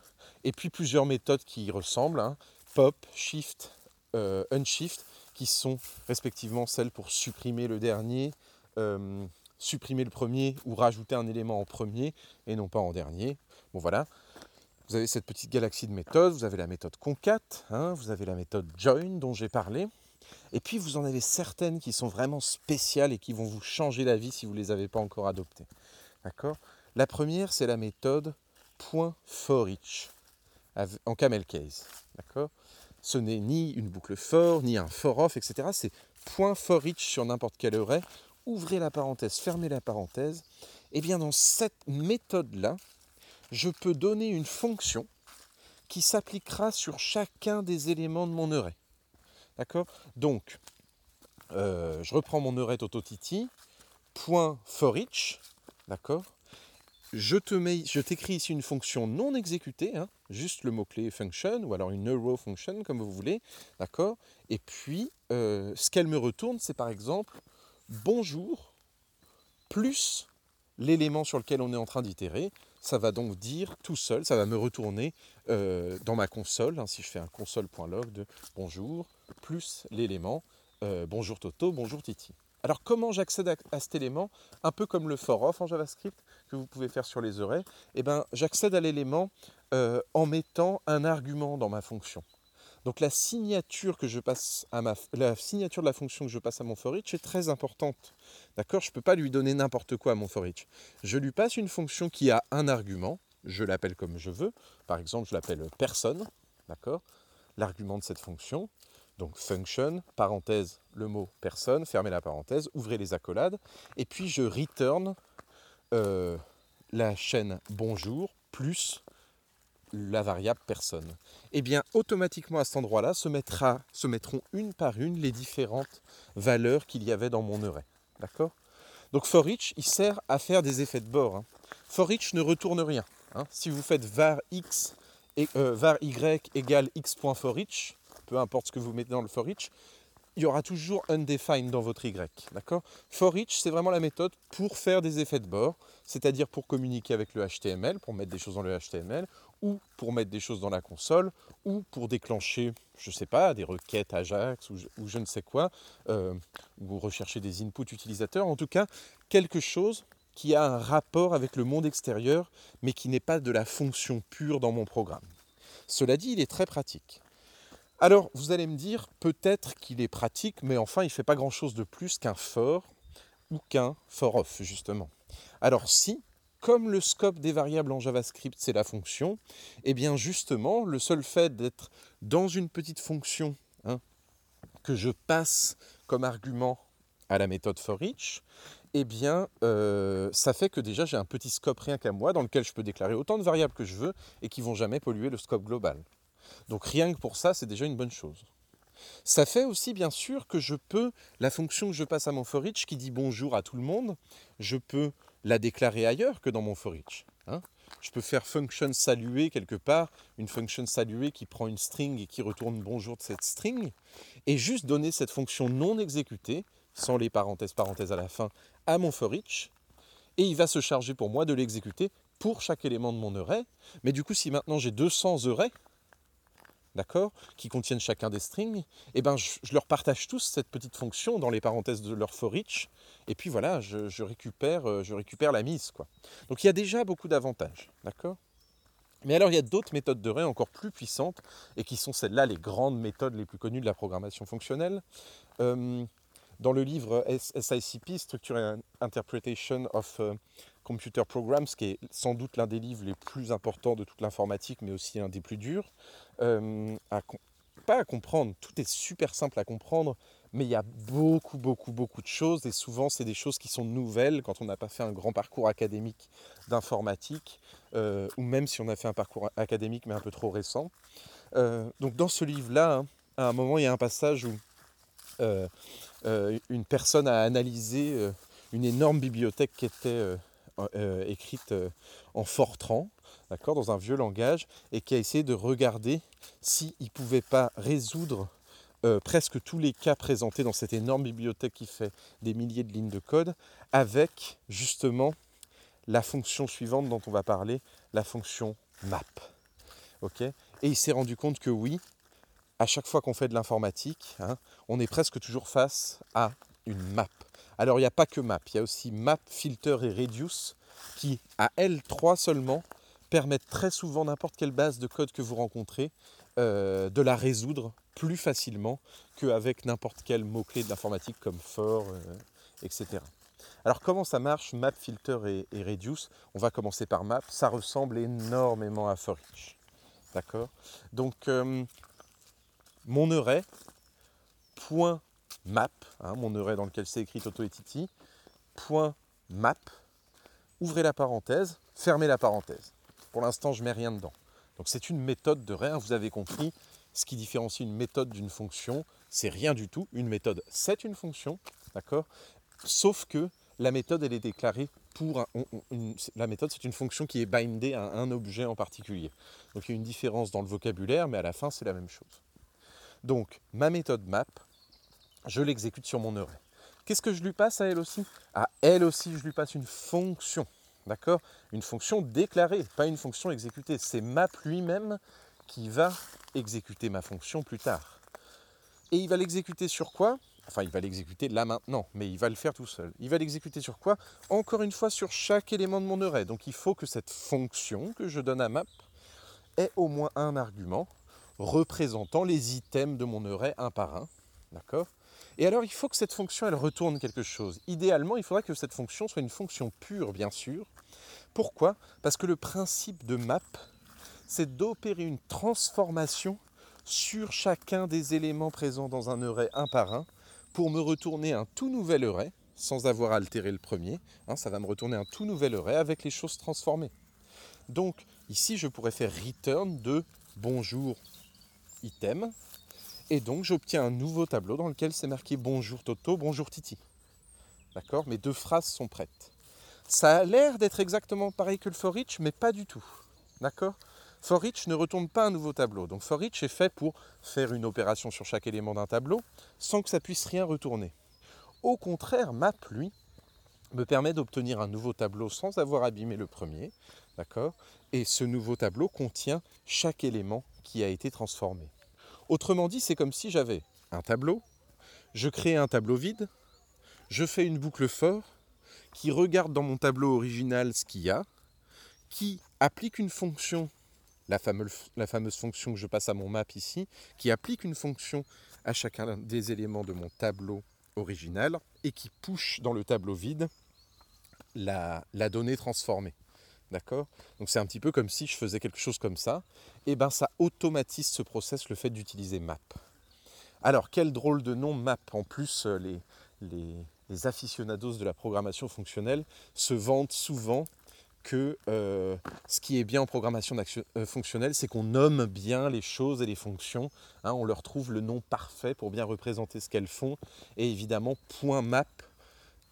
[SPEAKER 1] Et puis plusieurs méthodes qui y ressemblent. Hein, pop, shift, euh, unshift, qui sont respectivement celles pour supprimer le dernier, euh, supprimer le premier ou rajouter un élément en premier et non pas en dernier. Bon voilà. Vous avez cette petite galaxie de méthodes, vous avez la méthode concat, hein, vous avez la méthode join dont j'ai parlé, et puis vous en avez certaines qui sont vraiment spéciales et qui vont vous changer la vie si vous ne les avez pas encore adoptées. D'accord? La première, c'est la méthode .forEach en camel case. D'accord? Ce n'est ni une boucle for, ni un for off, etc. C'est .forEach sur n'importe quel array. Ouvrez la parenthèse, fermez la parenthèse. Et eh bien dans cette méthode-là, je peux donner une fonction qui s'appliquera sur chacun des éléments de mon array. D'accord? Donc, euh, je reprends mon array tototiti, point for each, d'accord? Je te mets, t'écris ici une fonction non exécutée, hein, juste le mot-clé function, ou alors une euro function, comme vous voulez, d'accord? Et puis, euh, ce qu'elle me retourne, c'est par exemple bonjour plus l'élément sur lequel on est en train d'itérer, ça va donc dire tout seul, ça va me retourner euh, dans ma console, hein, si je fais un console.log de bonjour, plus l'élément euh, bonjour Toto, bonjour Titi. Alors comment j'accède à, cet élément? Un peu comme le for off en JavaScript que vous pouvez faire sur les arrays. Eh ben, j'accède à l'élément euh, en mettant un argument dans ma fonction. Donc la signature que je passe à ma la signature de la fonction que je passe à mon for each est très importante. D'accord? Je ne peux pas lui donner n'importe quoi à mon for each. Je lui passe une fonction qui a un argument, je l'appelle comme je veux. Par exemple, je l'appelle personne, d'accord? L'argument de cette fonction. Donc function, parenthèse, le mot personne, fermez la parenthèse, ouvrez les accolades, et puis je return euh, la chaîne bonjour plus la variable personne. Eh bien automatiquement à cet endroit-là se, mettra, se mettront une par une les différentes valeurs qu'il y avait dans mon array. D'accord? Donc for each, il sert à faire des effets de bord. Hein. For each ne retourne rien. Hein. Si vous faites var x et euh, var y égale x.forEach, peu importe ce que vous mettez dans le for each, il y aura toujours undefined dans votre y. D'accord? For each, c'est vraiment la méthode pour faire des effets de bord, c'est-à-dire pour communiquer avec le HTML, pour mettre des choses dans le HTML, ou pour mettre des choses dans la console, ou pour déclencher, je ne sais pas, des requêtes Ajax ou je, ne sais quoi, euh, ou rechercher des inputs utilisateurs. En tout cas, quelque chose qui a un rapport avec le monde extérieur, mais qui n'est pas de la fonction pure dans mon programme. Cela dit, il est très pratique. Alors, vous allez me dire, peut-être qu'il est pratique, mais enfin, il ne fait pas grand-chose de plus qu'un for ou qu'un for off, justement. Alors si, comme le scope des variables en JavaScript, c'est la fonction, et eh bien justement, le seul fait d'être dans une petite fonction hein, que je passe comme argument à la méthode for each, eh bien, euh, ça fait que déjà j'ai un petit scope rien qu'à moi dans lequel je peux déclarer autant de variables que je veux et qui vont jamais polluer le scope global. Donc rien que pour ça, c'est déjà une bonne chose. Ça fait aussi bien sûr que je peux, la fonction que je passe à mon for each qui dit bonjour à tout le monde, je peux la déclarer ailleurs que dans mon for each. Hein. je peux faire function saluer quelque part, une function saluer qui prend une string et qui retourne bonjour de cette string, et juste donner cette fonction non exécutée, sans les parenthèses, parenthèses à la fin, à mon for each, et il va se charger pour moi de l'exécuter pour chaque élément de mon array. Mais du coup, si maintenant j'ai 200 arrays, d'accord, qui contiennent chacun des strings, eh ben je, leur partage tous cette petite fonction dans les parenthèses de leur for each, et puis voilà, je, récupère, euh, je récupère la mise. Quoi. Donc il y a déjà beaucoup d'avantages, d'accord? Mais alors il y a d'autres méthodes de ray encore plus puissantes, et qui sont celles-là les grandes méthodes les plus connues de la programmation fonctionnelle. Euh, dans le livre SICP, Structure and Interpretation of euh, Computer Programs, qui est sans doute l'un des livres les plus importants de toute l'informatique, mais aussi un des plus durs, euh, pas à comprendre, tout est super simple à comprendre, mais il y a beaucoup, beaucoup, beaucoup de choses, et souvent c'est des choses qui sont nouvelles quand on n'a pas fait un grand parcours académique d'informatique, euh, ou même si on a fait un parcours académique mais un peu trop récent. donc dans ce livre-là, hein, à un moment, il y a un passage où euh, euh, une personne a analysé euh, une énorme bibliothèque qui était écrite en Fortran, dans un vieux langage, et qui a essayé de regarder s'il ne pouvait pas résoudre presque tous les cas présentés dans cette énorme bibliothèque qui fait des milliers de lignes de code, avec justement la fonction suivante dont on va parler, la fonction map. et il s'est rendu compte que oui, à chaque fois qu'on fait de l'informatique, hein, on est presque toujours face à une map. Alors il n'y a pas que map, il y a aussi map, filter et reduce qui, à L3 seulement, permettent très souvent n'importe quelle base de code que vous rencontrez euh, de la résoudre plus facilement qu'avec n'importe quel mot-clé de l'informatique comme for, euh, etc. Alors comment ça marche, map, filter et, reduce On va commencer par map, ça ressemble énormément à for. D'accord? Donc euh, mon array, point map, hein, mon array dans lequel c'est écrit Toto et Titi, point map, ouvrez la parenthèse, fermez la parenthèse. Pour l'instant, je ne mets rien dedans. Donc c'est une méthode de rien, vous avez compris. Ce qui différencie une méthode d'une fonction, c'est rien du tout. Une méthode, c'est une fonction, d'accord? Sauf que la méthode, elle est déclarée pour un, la méthode, c'est une fonction qui est bindée à un objet en particulier. Donc il y a une différence dans le vocabulaire, mais à la fin, c'est la même chose. Donc, ma méthode map, je l'exécute sur mon array. Qu'est-ce que je lui passe à elle aussi? À elle aussi, je lui passe une fonction. D'accord? Une fonction déclarée, pas une fonction exécutée. C'est map lui-même qui va exécuter ma fonction plus tard. Et il va l'exécuter sur quoi? Enfin, il va l'exécuter là maintenant, mais il va le faire tout seul. Il va l'exécuter sur quoi? Encore une fois, sur chaque élément de mon array. Donc il faut que cette fonction que je donne à map ait au moins un argument représentant les items de mon array un par un. D'accord? Et alors, il faut que cette fonction, elle retourne quelque chose. Idéalement, il faudrait que cette fonction soit une fonction pure, bien sûr. Pourquoi? Parce que le principe de map, c'est d'opérer une transformation sur chacun des éléments présents dans un array un par un pour me retourner un tout nouvel array sans avoir altéré le premier. Hein, ça va me retourner un tout nouvel array avec les choses transformées. Donc ici, je pourrais faire return de bonjour item. Et donc j'obtiens un nouveau tableau dans lequel c'est marqué bonjour Toto, bonjour Titi. D'accord? Mes deux phrases sont prêtes. Ça a l'air d'être exactement pareil que le for each, mais pas du tout. D'accord? For each ne retourne pas un nouveau tableau. Donc for each est fait pour faire une opération sur chaque élément d'un tableau sans que ça puisse rien retourner. Au contraire, map, lui, me permet d'obtenir un nouveau tableau sans avoir abîmé le premier. D'accord? Et ce nouveau tableau contient chaque élément qui a été transformé. Autrement dit, c'est comme si j'avais un tableau, je crée un tableau vide, je fais une boucle for qui regarde dans mon tableau original ce qu'il y a, qui applique une fonction, la fameuse, fonction que je passe à mon map ici, qui applique une fonction à chacun des éléments de mon tableau original et qui push dans le tableau vide la donnée transformée. D'accord? Donc c'est un petit peu comme si je faisais quelque chose comme ça. Et eh bien ça automatise ce process, le fait d'utiliser map. Alors quel drôle de nom map? En plus, euh, les, les, aficionados de la programmation fonctionnelle se vantent souvent que euh, ce qui est bien en programmation euh, fonctionnelle, c'est qu'on nomme bien les choses et les fonctions. Hein. on leur trouve le nom parfait pour bien représenter ce qu'elles font. Et évidemment, point .map,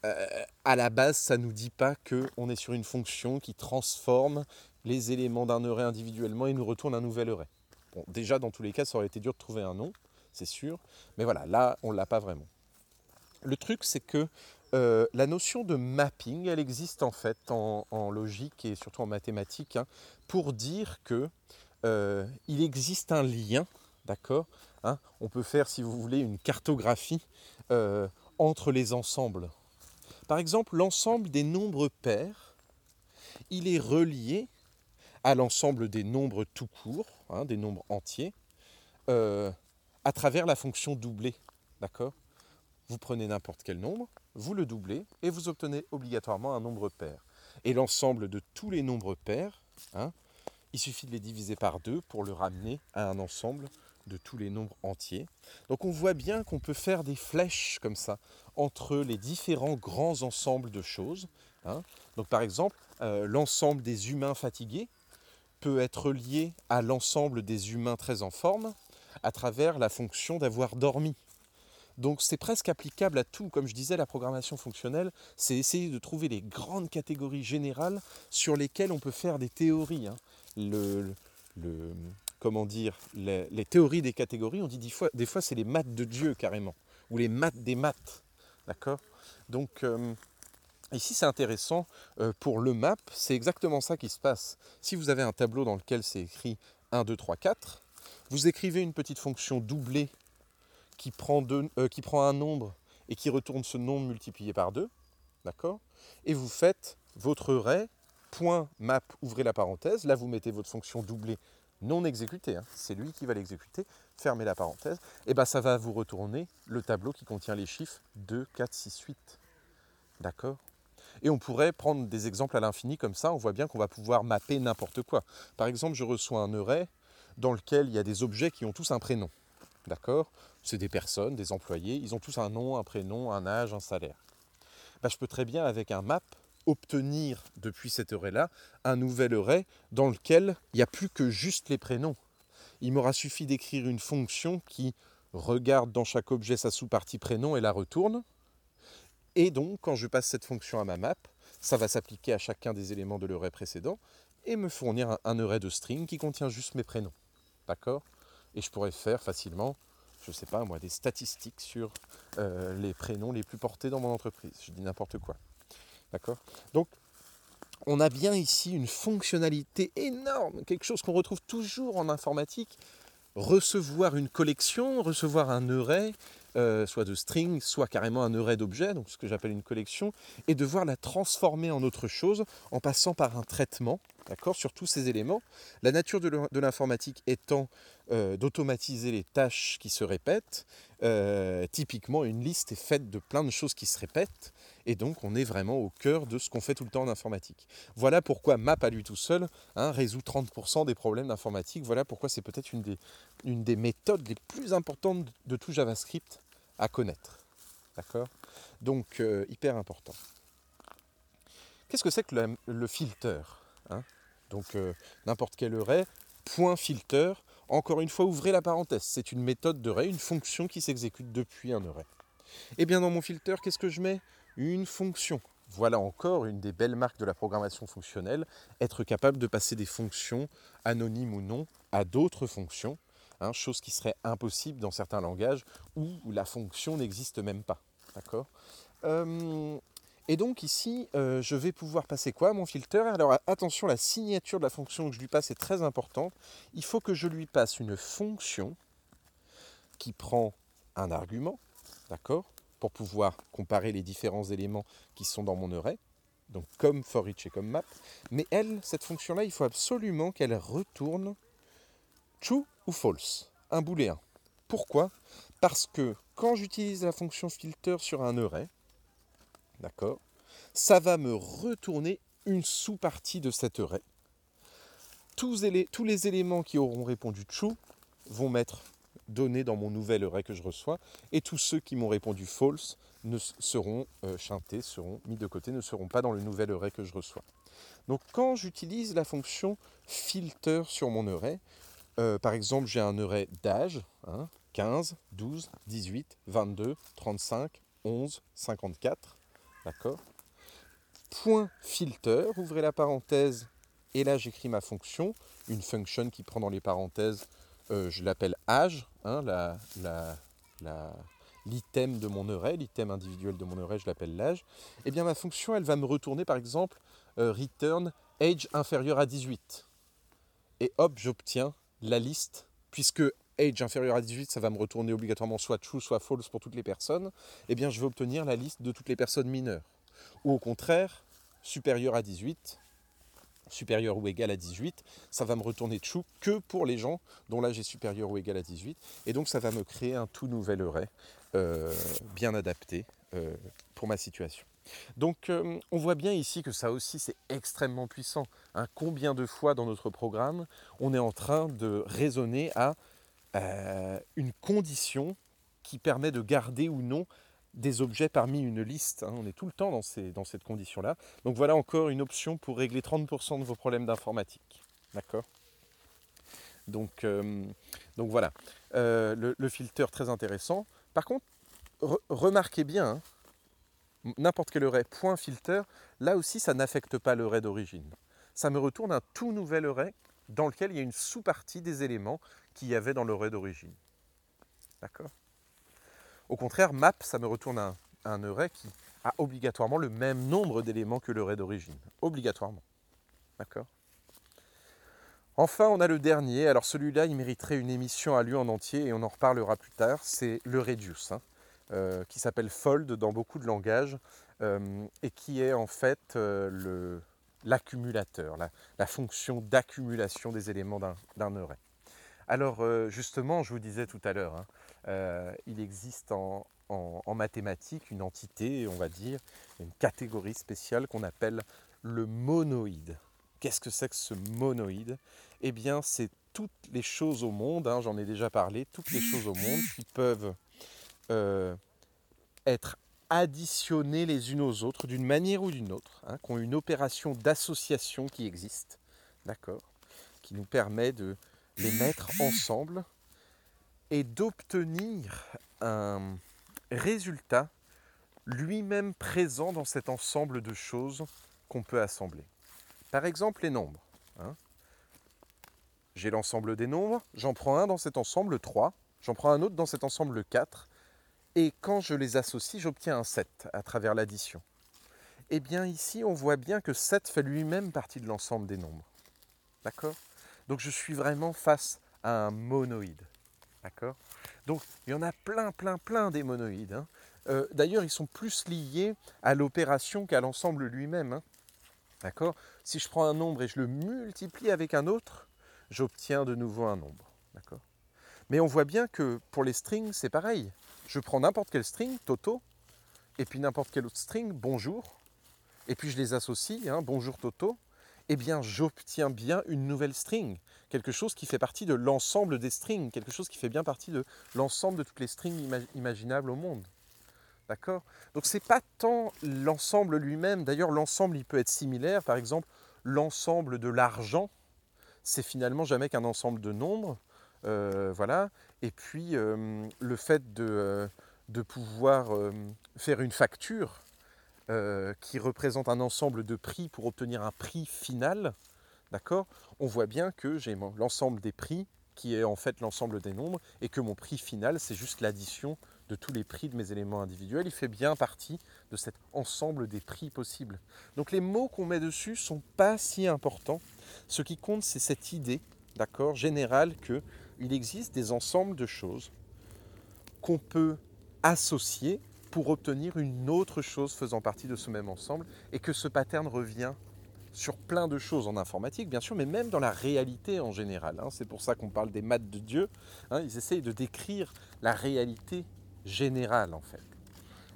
[SPEAKER 1] euh, à la base, ça ne nous dit pas qu'on est sur une fonction qui transforme les éléments d'un array individuellement et nous retourne un nouvel array. Bon, déjà, dans tous les cas, ça aurait été dur de trouver un nom, c'est sûr. Mais voilà, là, on ne l'a pas vraiment. Le truc, c'est que euh, la notion de mapping, elle existe en fait en, logique et surtout en mathématiques, hein, pour dire que euh, il existe un lien, d'accord hein, On peut faire, si vous voulez, une cartographie entre les ensembles. Par exemple, l'ensemble des nombres pairs, il est relié à l'ensemble des nombres tout court, hein, des nombres entiers, à travers la fonction doublée, d'accord? Vous prenez n'importe quel nombre, vous le doublez et vous obtenez obligatoirement un nombre pair. Et l'ensemble de tous les nombres pairs, hein, il suffit de les diviser par deux pour le ramener à un ensemble de tous les nombres entiers. Donc on voit bien qu'on peut faire des flèches comme ça entre les différents grands ensembles de choses. Hein. Donc par exemple, euh, l'ensemble des humains fatigués peut être lié à l'ensemble des humains très en forme à travers la fonction d'avoir dormi. Donc c'est presque applicable à tout. Comme je disais, la programmation fonctionnelle, c'est essayer de trouver les grandes catégories générales sur lesquelles on peut faire des théories. Hein. Comment dire, les, théories des catégories, on dit des fois, c'est les maths de Dieu carrément, ou les maths des maths. D'accord? Donc euh, ici c'est intéressant, euh, pour le map, c'est exactement ça qui se passe. Si vous avez un tableau dans lequel c'est écrit 1, 2, 3, 4, vous écrivez une petite fonction doublée qui prend, euh, qui prend un nombre et qui retourne ce nombre multiplié par 2, d'accord? Et vous faites votre array, point map, ouvrez la parenthèse, là vous mettez votre fonction doublée non exécutée, hein. c'est lui qui va l'exécuter, fermez la parenthèse, et bien ça va vous retourner le tableau qui contient les chiffres 2, 4, 6, 8. D'accord? Et on pourrait prendre des exemples à l'infini comme ça, on voit bien qu'on va pouvoir mapper n'importe quoi. Par exemple, je reçois un array dans lequel il y a des objets qui ont tous un prénom. D'accord? C'est des personnes, des employés, ils ont tous un nom, un prénom, un âge, un salaire. Bah, je peux très bien, avec un map, obtenir depuis cet array-là un nouvel array dans lequel il n'y a plus que juste les prénoms. Il m'aura suffi d'écrire une fonction qui regarde dans chaque objet sa sous-partie prénom et la retourne. Et donc, quand je passe cette fonction à ma map, ça va s'appliquer à chacun des éléments de l'array précédent et me fournir un, array de string qui contient juste mes prénoms. D'accord? Et je pourrais faire facilement, je ne sais pas moi, des statistiques sur euh, les prénoms les plus portés dans mon entreprise. Je dis n'importe quoi. D'accord Donc, on a bien ici une fonctionnalité énorme, quelque chose qu'on retrouve toujours en informatique. Recevoir une collection, recevoir un array, euh, soit de string, soit carrément un array d'objets, donc ce que j'appelle une collection, et devoir la transformer en autre chose en passant par un traitement d'accord, sur tous ces éléments. La nature de l'informatique étant euh, d'automatiser les tâches qui se répètent, euh, typiquement une liste est faite de plein de choses qui se répètent, et donc on est vraiment au cœur de ce qu'on fait tout le temps en informatique. Voilà pourquoi Map à lui tout seul hein, résout 30% des problèmes d'informatique, voilà pourquoi c'est peut-être une des, méthodes les plus importantes de tout JavaScript à connaître. D'accord? Donc euh, hyper important. Qu'est-ce que c'est que le, le filter Hein? Donc euh, n'importe quel array, point filter, encore une fois ouvrez la parenthèse, c'est une méthode de array, une fonction qui s'exécute depuis un array. Et eh bien dans mon filter, qu'est-ce que je mets? Une fonction. Voilà encore une des belles marques de la programmation fonctionnelle, être capable de passer des fonctions, anonymes ou non, à d'autres fonctions, hein, chose qui serait impossible dans certains langages où la fonction n'existe même pas. D'accord? Euh, et donc ici, euh, je vais pouvoir passer quoi mon filter Alors attention, la signature de la fonction que je lui passe est très importante. Il faut que je lui passe une fonction qui prend un argument, d'accord? Pour pouvoir comparer les différents éléments qui sont dans mon array, donc comme for each et comme map. Mais elle, cette fonction-là, il faut absolument qu'elle retourne true ou false, un booléen. Pourquoi? Parce que quand j'utilise la fonction filter sur un array, D'accord Ça va me retourner une sous-partie de cet array. Tous, les éléments qui auront répondu true vont m'être donnés dans mon nouvel array que je reçois, et tous ceux qui m'ont répondu false ne seront euh, seront mis de côté, ne seront pas dans le nouvel array que je reçois. Donc quand j'utilise la fonction filter sur mon array, euh, par exemple j'ai un array d'âge, 15, 12, 18, 22, 35, 11, 54, d'accord? Point filter, ouvrez la parenthèse, et là j'écris ma fonction, une function qui prend dans les parenthèses, euh, je l'appelle âge, hein, l'item de mon array, l'item individuel de mon array, je l'appelle l'âge, eh bien ma fonction, elle va me retourner par exemple euh, return age inférieur à 18. Et hop, j'obtiens la liste, puisque age inférieur à 18, ça va me retourner obligatoirement soit true, soit false pour toutes les personnes, eh bien je vais obtenir la liste de toutes les personnes mineures. Ou au contraire, supérieur à 18, supérieur ou égal à 18, ça va me retourner true que pour les gens dont l'âge est supérieur ou égal à 18. Et donc ça va me créer un tout nouvel array euh, bien adapté euh, pour ma situation. Donc euh, on voit bien ici que ça aussi c'est extrêmement puissant. Hein. combien de fois dans notre programme on est en train de raisonner à une condition qui permet de garder ou non des objets parmi une liste. Hein. On est tout le temps dans, cette condition-là. Donc voilà encore une option pour régler 30% de vos problèmes d'informatique. D'accord? Donc, euh, donc voilà. Euh, le, filter très intéressant. Par contre, remarquez bien, hein, n'importe quel array point filter, là aussi ça n'affecte pas l'array d'origine. Ça me retourne un tout nouvel array dans lequel il y a une sous-partie des éléments qu'il y avait dans l'array d'origine. D'accord? Au contraire, map, ça me retourne un, un array qui a obligatoirement le même nombre d'éléments que l'array d'origine. Obligatoirement. D'accord? Enfin, on a le dernier. Alors celui-là, il mériterait une émission à lui en entier et on en reparlera plus tard. C'est le reduce, hein, euh, qui s'appelle fold dans beaucoup de langages euh, et qui est en fait euh, l'accumulateur, la, fonction d'accumulation des éléments d'un array. Alors justement, je vous disais tout à l'heure, hein, euh, il existe en, mathématiques une entité, on va dire, une catégorie spéciale qu'on appelle le monoïde. Qu'est-ce que c'est que ce monoïde? Eh bien, c'est toutes les choses au monde, hein, j'en ai déjà parlé, toutes les choses au monde qui peuvent euh, être additionnées les unes aux autres d'une manière ou d'une autre, hein, qui ont une opération d'association qui existe, d'accord, qui nous permet de les mettre ensemble et d'obtenir un résultat lui-même présent dans cet ensemble de choses qu'on peut assembler. Par exemple, les nombres. Hein. J'ai l'ensemble des nombres, j'en prends un dans cet ensemble 3, j'en prends un autre dans cet ensemble 4, et quand je les associe, j'obtiens un 7 à travers l'addition. Eh bien ici, on voit bien que 7 fait lui-même partie de l'ensemble des nombres. D'accord? Donc je suis vraiment face à un monoïde. Donc il y en a plein, plein, plein des monoïdes. Hein. Euh, d'ailleurs, ils sont plus liés à l'opération qu'à l'ensemble lui-même. Hein. D'accord Si je prends un nombre et je le multiplie avec un autre, j'obtiens de nouveau un nombre. Mais on voit bien que pour les strings, c'est pareil. Je prends n'importe quel string, Toto, et puis n'importe quel autre string, bonjour, et puis je les associe, hein, bonjour Toto, eh bien j'obtiens bien une nouvelle string, quelque chose qui fait partie de l'ensemble des strings, quelque chose qui fait bien partie de l'ensemble de toutes les strings imaginables au monde. D'accord? Donc c'est pas tant l'ensemble lui-même, d'ailleurs l'ensemble il peut être similaire, par exemple l'ensemble de l'argent, c'est finalement jamais qu'un ensemble de nombres, euh, voilà, et puis euh, le fait de, euh, de pouvoir faire une facture, euh, qui représente un ensemble de prix pour obtenir un prix final, d'accord? On voit bien que j'ai l'ensemble des prix qui est en fait l'ensemble des nombres et que mon prix final, c'est juste l'addition de tous les prix de mes éléments individuels. Il fait bien partie de cet ensemble des prix possibles. Donc les mots qu'on met dessus sont pas si importants. Ce qui compte, c'est cette idée, d'accord, générale que il existe des ensembles de choses qu'on peut associer pour obtenir une autre chose faisant partie de ce même ensemble et que ce pattern revient sur plein de choses en informatique, bien sûr, mais même dans la réalité en général. Hein. C'est pour ça qu'on parle des maths de Dieu. Hein. Ils essayent de décrire la réalité générale, en fait.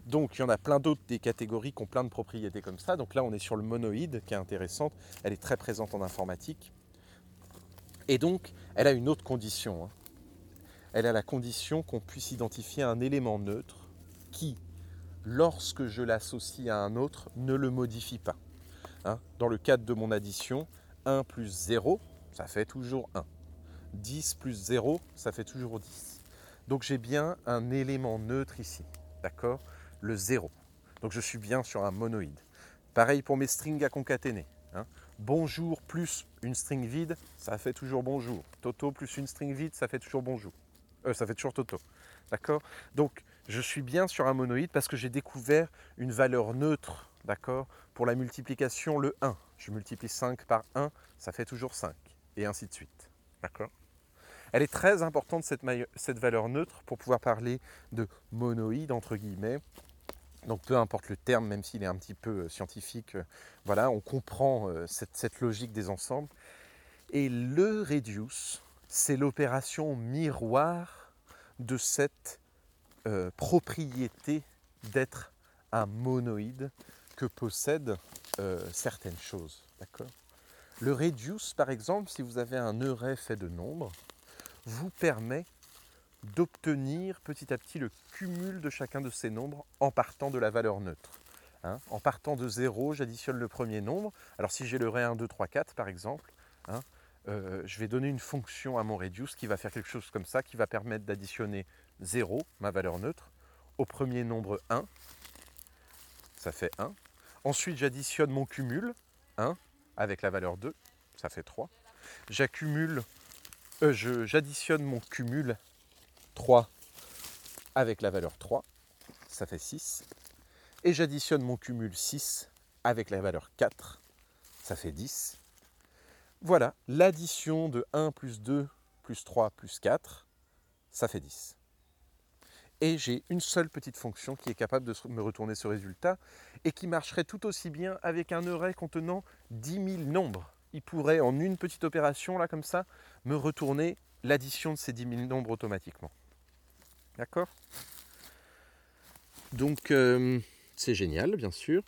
[SPEAKER 1] Donc, il y en a plein d'autres des catégories qui ont plein de propriétés comme ça. Donc là, on est sur le monoïde, qui est intéressante. Elle est très présente en informatique. Et donc, elle a une autre condition. Hein. Elle a la condition qu'on puisse identifier un élément neutre qui, lorsque je l'associe à un autre, ne le modifie pas. Hein. Dans le cadre de mon addition, 1 plus 0, ça fait toujours 1. 10 plus 0, ça fait toujours 10. Donc j'ai bien un élément neutre ici, d'accord? Le 0. Donc je suis bien sur un monoïde. Pareil pour mes strings à concaténer. Hein. Bonjour plus une string vide, ça fait toujours bonjour. Toto plus une string vide, ça fait toujours bonjour. Euh, ça fait toujours Toto. D'accord? Donc je suis bien sur un monoïde parce que j'ai découvert une valeur neutre, d'accord Pour la multiplication, le 1. Je multiplie 5 par 1, ça fait toujours 5. Et ainsi de suite. D'accord Elle est très importante cette, valeur neutre pour pouvoir parler de monoïde, entre guillemets. Donc peu importe le terme, même s'il est un petit peu euh, scientifique, euh, voilà, on comprend euh, cette, cette logique des ensembles. Et le reduce, c'est l'opération miroir de cette euh, propriété d'être un monoïde que possèdent euh, certaines choses. D'accord? Le reduce, par exemple, si vous avez un array fait de nombres, vous permet d'obtenir petit à petit le cumul de chacun de ces nombres en partant de la valeur neutre. Hein. en partant de 0, j'additionne le premier nombre. Alors si j'ai le ré 1, 2, 3, 4 par exemple, hein, euh, je vais donner une fonction à mon reduce qui va faire quelque chose comme ça, qui va permettre d'additionner 0, ma valeur neutre, au premier nombre 1, ça fait 1. Ensuite, j'additionne mon cumul, 1, avec la valeur 2, ça fait 3. J'accumule, euh, j'additionne mon cumul 3 avec la valeur 3, ça fait 6. Et j'additionne mon cumul 6 avec la valeur 4, ça fait 10. Voilà, l'addition de 1 plus 2 plus 3 plus 4, ça fait 10 et j'ai une seule petite fonction qui est capable de me retourner ce résultat et qui marcherait tout aussi bien avec un array contenant 10 000 nombres. Il pourrait en une petite opération là comme ça me retourner l'addition de ces 10 000 nombres automatiquement. D'accord? Donc euh, c'est génial bien sûr.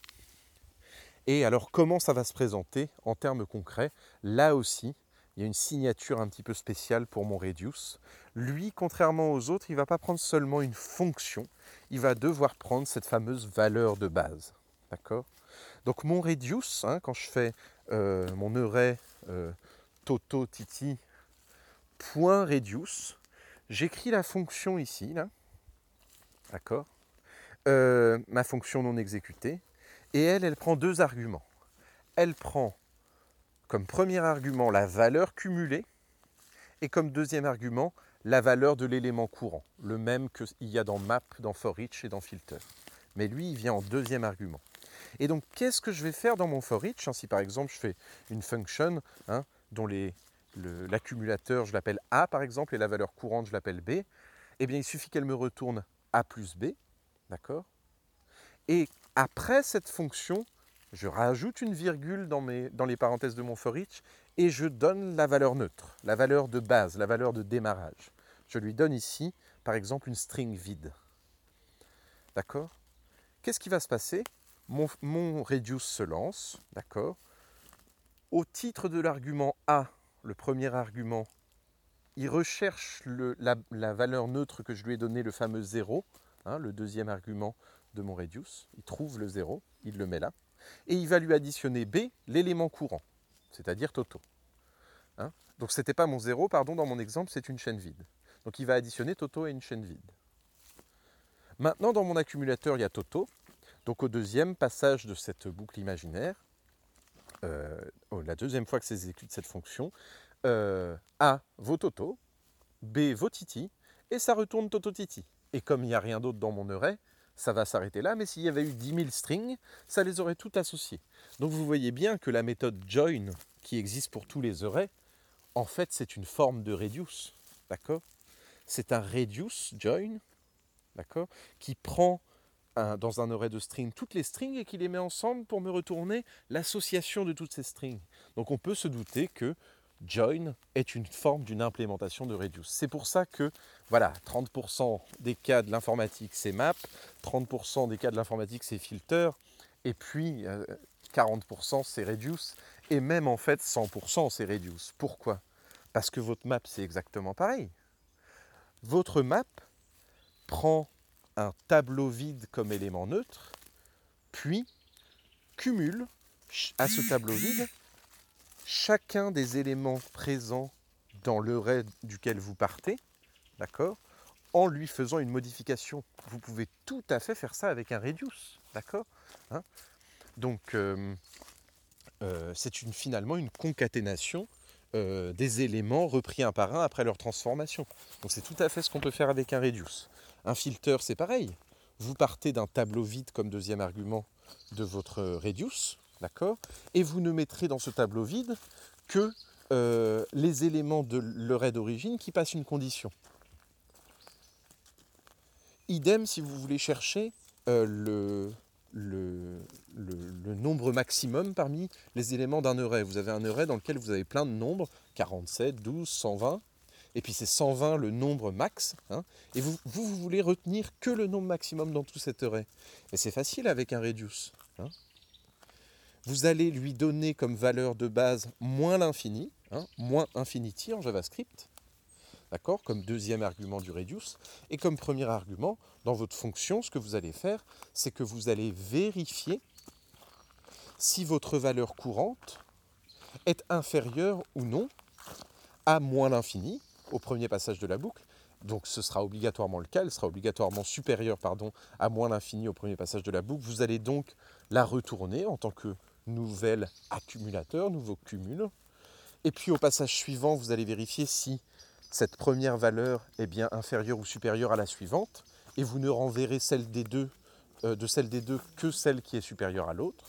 [SPEAKER 1] Et alors comment ça va se présenter en termes concrets? Là aussi, il y a une signature un petit peu spéciale pour mon reduce. Lui, contrairement aux autres, il ne va pas prendre seulement une fonction, il va devoir prendre cette fameuse valeur de base. D'accord? Donc mon reduce, hein, quand je fais euh, mon array euh, toto titi j'écris la fonction ici. D'accord? Euh, Ma fonction non exécutée. Et elle, elle prend deux arguments. Elle prend comme premier argument la valeur cumulée et comme deuxième argument la valeur de l'élément courant, le même qu'il y a dans map, dans for each et dans filter. Mais lui, il vient en deuxième argument. Et donc, qu'est-ce que je vais faire dans mon for each hein, Si par exemple, je fais une function hein, dont l'accumulateur, je l'appelle A par exemple, et la valeur courante, je l'appelle B, eh bien, il suffit qu'elle me retourne A plus B, d'accord? Et après cette fonction, je rajoute une virgule dans, les parenthèses de mon for each et je donne la valeur neutre, la valeur de base, la valeur de démarrage. Je lui donne ici, par exemple, une string vide. D'accord? Qu'est-ce qui va se passer? Mon, reduce se lance, d'accord? Au titre de l'argument A, le premier argument, il recherche la, valeur neutre que je lui ai donnée, le fameux 0, hein, le deuxième argument de mon reduce. Il trouve le 0, il le met là et il va lui additionner B, l'élément courant, c'est-à-dire Toto. Hein? Donc ce n'était pas mon 0, pardon, dans mon exemple, c'est une chaîne vide. Donc il va additionner Toto et une chaîne vide. Maintenant, dans mon accumulateur, il y a Toto. Donc au deuxième passage de cette boucle imaginaire, euh, oh, la deuxième fois que s'exécute cette fonction, euh, A vaut Toto, B vaut Titi, et ça retourne Toto Titi. Et comme il n'y a rien d'autre dans mon array, ça va s'arrêter là, mais s'il y avait eu 10 000 strings, ça les aurait toutes associés. Donc vous voyez bien que la méthode join, qui existe pour tous les arrays, en fait c'est une forme de reduce, d'accord? C'est un reduce join, d'accord Qui prend dans un array de strings toutes les strings et qui les met ensemble pour me retourner l'association de toutes ces strings. Donc on peut se douter que join est une forme d'une implémentation de reduce. C'est pour ça que, voilà, 30% des cas de l'informatique c'est map, 30% des cas de l'informatique c'est filter, et puis 40% euh, c'est reduce, et même en fait 100% c'est reduce. Pourquoi? Parce que votre map c'est exactement pareil. Votre map prend un tableau vide comme élément neutre, puis cumule à ce tableau vide, chacun des éléments présents dans le ray duquel vous partez, d'accord, en lui faisant une modification. Vous pouvez tout à fait faire ça avec un reduce, d'accord hein Donc, euh, euh, c'est finalement une concaténation euh, des éléments repris un par un après leur transformation. Donc, c'est tout à fait ce qu'on peut faire avec un reduce. Un filter, c'est pareil. Vous partez d'un tableau vide comme deuxième argument de votre reduce, d'accord Et vous ne mettrez dans ce tableau vide que les éléments de l'array d'origine qui passent une condition. Idem si vous voulez chercher euh, le, nombre maximum parmi les éléments d'un array. Vous avez un array dans lequel vous avez plein de nombres, 47, 12, 120, et puis c'est 120 le nombre max, hein, et vous, vous, voulez retenir que le nombre maximum dans tout cet array. Et c'est facile avec un reduce. Vous allez lui donner comme valeur de base moins l'infini, hein, moins infinity en JavaScript, d'accord, comme deuxième argument du reduce. Et comme premier argument, dans votre fonction, ce que vous allez faire, c'est que vous allez vérifier si votre valeur courante est inférieure ou non à moins l'infini au premier passage de la boucle. Donc ce sera obligatoirement le cas, elle sera obligatoirement supérieure pardon, à moins l'infini au premier passage de la boucle. Vous allez donc la retourner en tant que nouvel accumulateur, nouveau cumul. Et puis au passage suivant, vous allez vérifier si cette première valeur est bien inférieure ou supérieure à la suivante, et vous ne renverrez celle des deux, euh, de celle des deux que celle qui est supérieure à l'autre,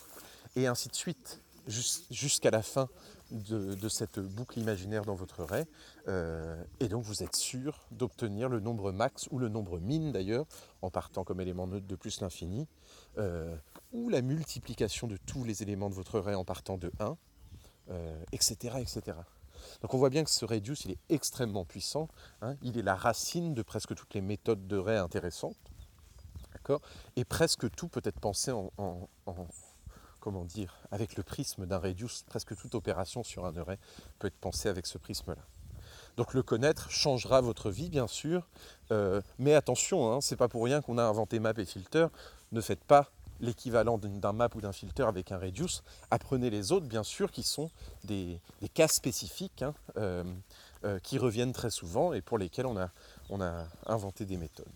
[SPEAKER 1] et ainsi de suite jusqu'à la fin de, cette boucle imaginaire dans votre array. Euh, et donc vous êtes sûr d'obtenir le nombre max ou le nombre min d'ailleurs, en partant comme élément neutre de plus l'infini, euh, ou la multiplication de tous les éléments de votre array en partant de 1, etc., etc. Donc on voit bien que ce reduce, il est extrêmement puissant. Hein. il est la racine de presque toutes les méthodes de ray intéressantes. Et presque tout peut être pensé en, comment dire, avec le prisme d'un reduce. Presque toute opération sur un array peut être pensée avec ce prisme-là. Donc le connaître changera votre vie, bien sûr. Euh, mais attention, hein, c'est pas pour rien qu'on a inventé map et filter. Ne faites pas l'équivalent d'un map ou d'un filter avec un reduce. Apprenez les autres, bien sûr, qui sont des, cas spécifiques, hein, euh, euh, qui reviennent très souvent et pour lesquels on a, on a inventé des méthodes.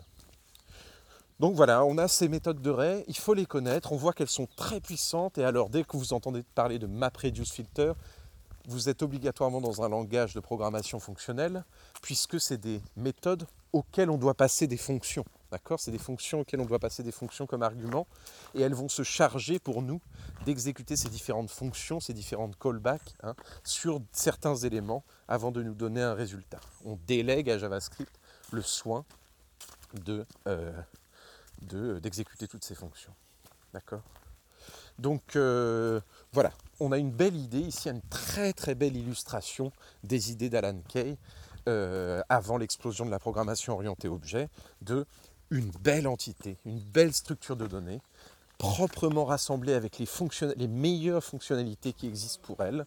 [SPEAKER 1] Donc voilà, on a ces méthodes de ray, il faut les connaître, on voit qu'elles sont très puissantes et alors dès que vous entendez parler de map reduce filter, vous êtes obligatoirement dans un langage de programmation fonctionnelle puisque c'est des méthodes auxquelles on doit passer des fonctions. C'est des fonctions auxquelles on doit passer des fonctions comme argument et elles vont se charger pour nous d'exécuter ces différentes fonctions, ces différentes callbacks hein, sur certains éléments avant de nous donner un résultat. On délègue à JavaScript le soin de, euh, d'exécuter toutes ces fonctions. D'accord? Donc euh, voilà, on a une belle idée ici, une très très belle illustration des idées d'Alan Kay euh, avant l'explosion de la programmation orientée objet de une belle entité, une belle structure de données, proprement rassemblée avec les, meilleures fonctionnalités qui existent pour elle,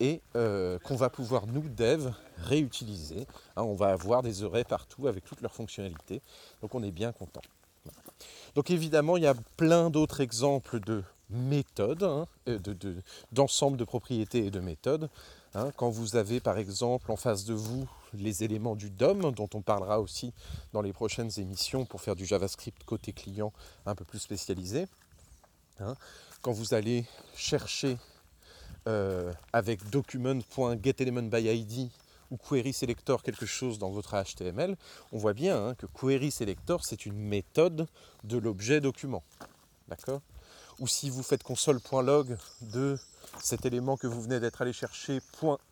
[SPEAKER 1] et euh, qu'on va pouvoir, nous, dev, réutiliser. Hein, on va avoir des arrays partout avec toutes leurs fonctionnalités, donc on est bien content. Donc évidemment, il y a plein d'autres exemples de méthodes, hein, euh, de propriétés et de méthodes. Hein, quand vous avez par exemple en face de vous les éléments du DOM, dont on parlera aussi dans les prochaines émissions pour faire du JavaScript côté client un peu plus spécialisé. Hein, quand vous allez chercher euh, avec document.getElementById ou query selector quelque chose dans votre HTML, on voit bien hein, que query selector c'est une méthode de l'objet document. D'accord? Ou si vous faites console.log de cet élément que vous venez d'être allé chercher,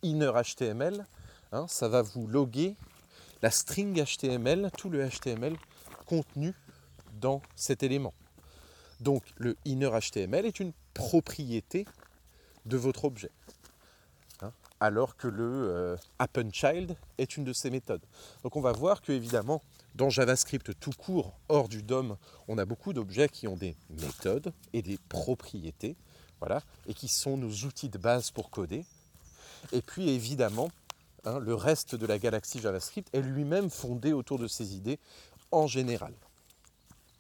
[SPEAKER 1] .innerHTML, hein, ça va vous loguer la string HTML, tout le HTML contenu dans cet élément. Donc le innerHTML est une propriété de votre objet. Hein, alors que le euh, est une de ces méthodes. Donc on va voir que évidemment dans JavaScript tout court, hors du DOM, on a beaucoup d'objets qui ont des méthodes et des propriétés voilà, et qui sont nos outils de base pour coder. Et puis évidemment, hein, le reste de la galaxie JavaScript est lui-même fondé autour de ces idées en général.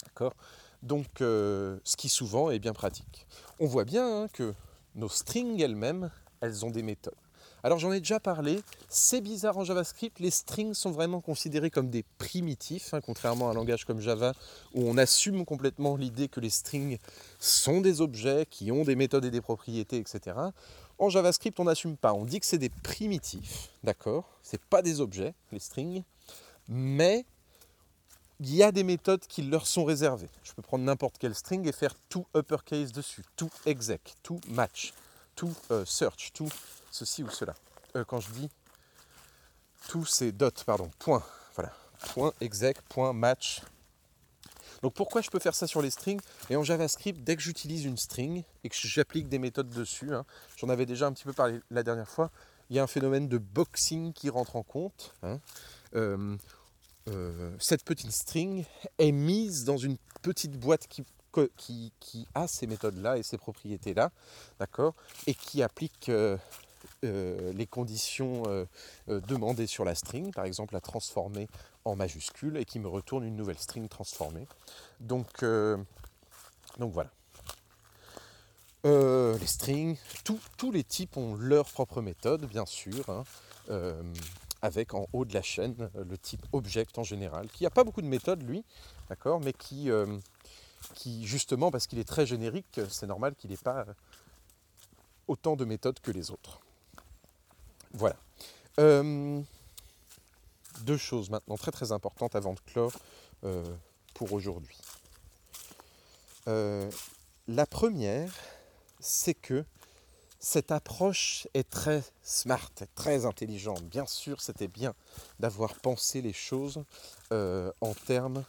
[SPEAKER 1] D'accord? Donc, euh, ce qui souvent est bien pratique. On voit bien hein, que nos strings elles-mêmes, elles ont des méthodes. Alors j'en ai déjà parlé, c'est bizarre en JavaScript, les strings sont vraiment considérés comme des primitifs, hein, contrairement à un langage comme Java où on assume complètement l'idée que les strings sont des objets qui ont des méthodes et des propriétés, etc. En JavaScript, on n'assume pas, on dit que c'est des primitifs, d'accord? C'est pas des objets, les strings, mais il y a des méthodes qui leur sont réservées. Je peux prendre n'importe quel string et faire tout uppercase dessus, tout exec, tout match, tout euh, search, tout ceci ou cela. Euh, quand je dis tout, c'est dot, pardon, point. Voilà. Point exec, point match. Donc pourquoi je peux faire ça sur les strings? Et en JavaScript, dès que j'utilise une string et que j'applique des méthodes dessus, hein, j'en avais déjà un petit peu parlé la dernière fois, il y a un phénomène de boxing qui rentre en compte. Hein. Euh, cette petite string est mise dans une petite boîte qui, qui, a ces méthodes-là et ces propriétés-là, d'accord, et qui applique euh, les conditions euh, euh, demandées sur la string, par exemple la transformer en majuscule et qui me retourne une nouvelle string transformée. Donc, donc voilà. les strings, tous les types ont leur propre méthode, bien sûr, hein, avec en haut de la chaîne le type object en général, qui n'a pas beaucoup de méthodes, lui, d'accord, mais qui, qui, justement, parce qu'il est très générique, c'est normal qu'il n'ait pas autant de méthodes que les autres. Voilà. Euh, deux choses maintenant très très importantes avant de clore euh, pour aujourd'hui. Euh, la première, c'est que cette approche est très smart, très intelligente. Bien sûr, c'était bien d'avoir pensé les choses en termes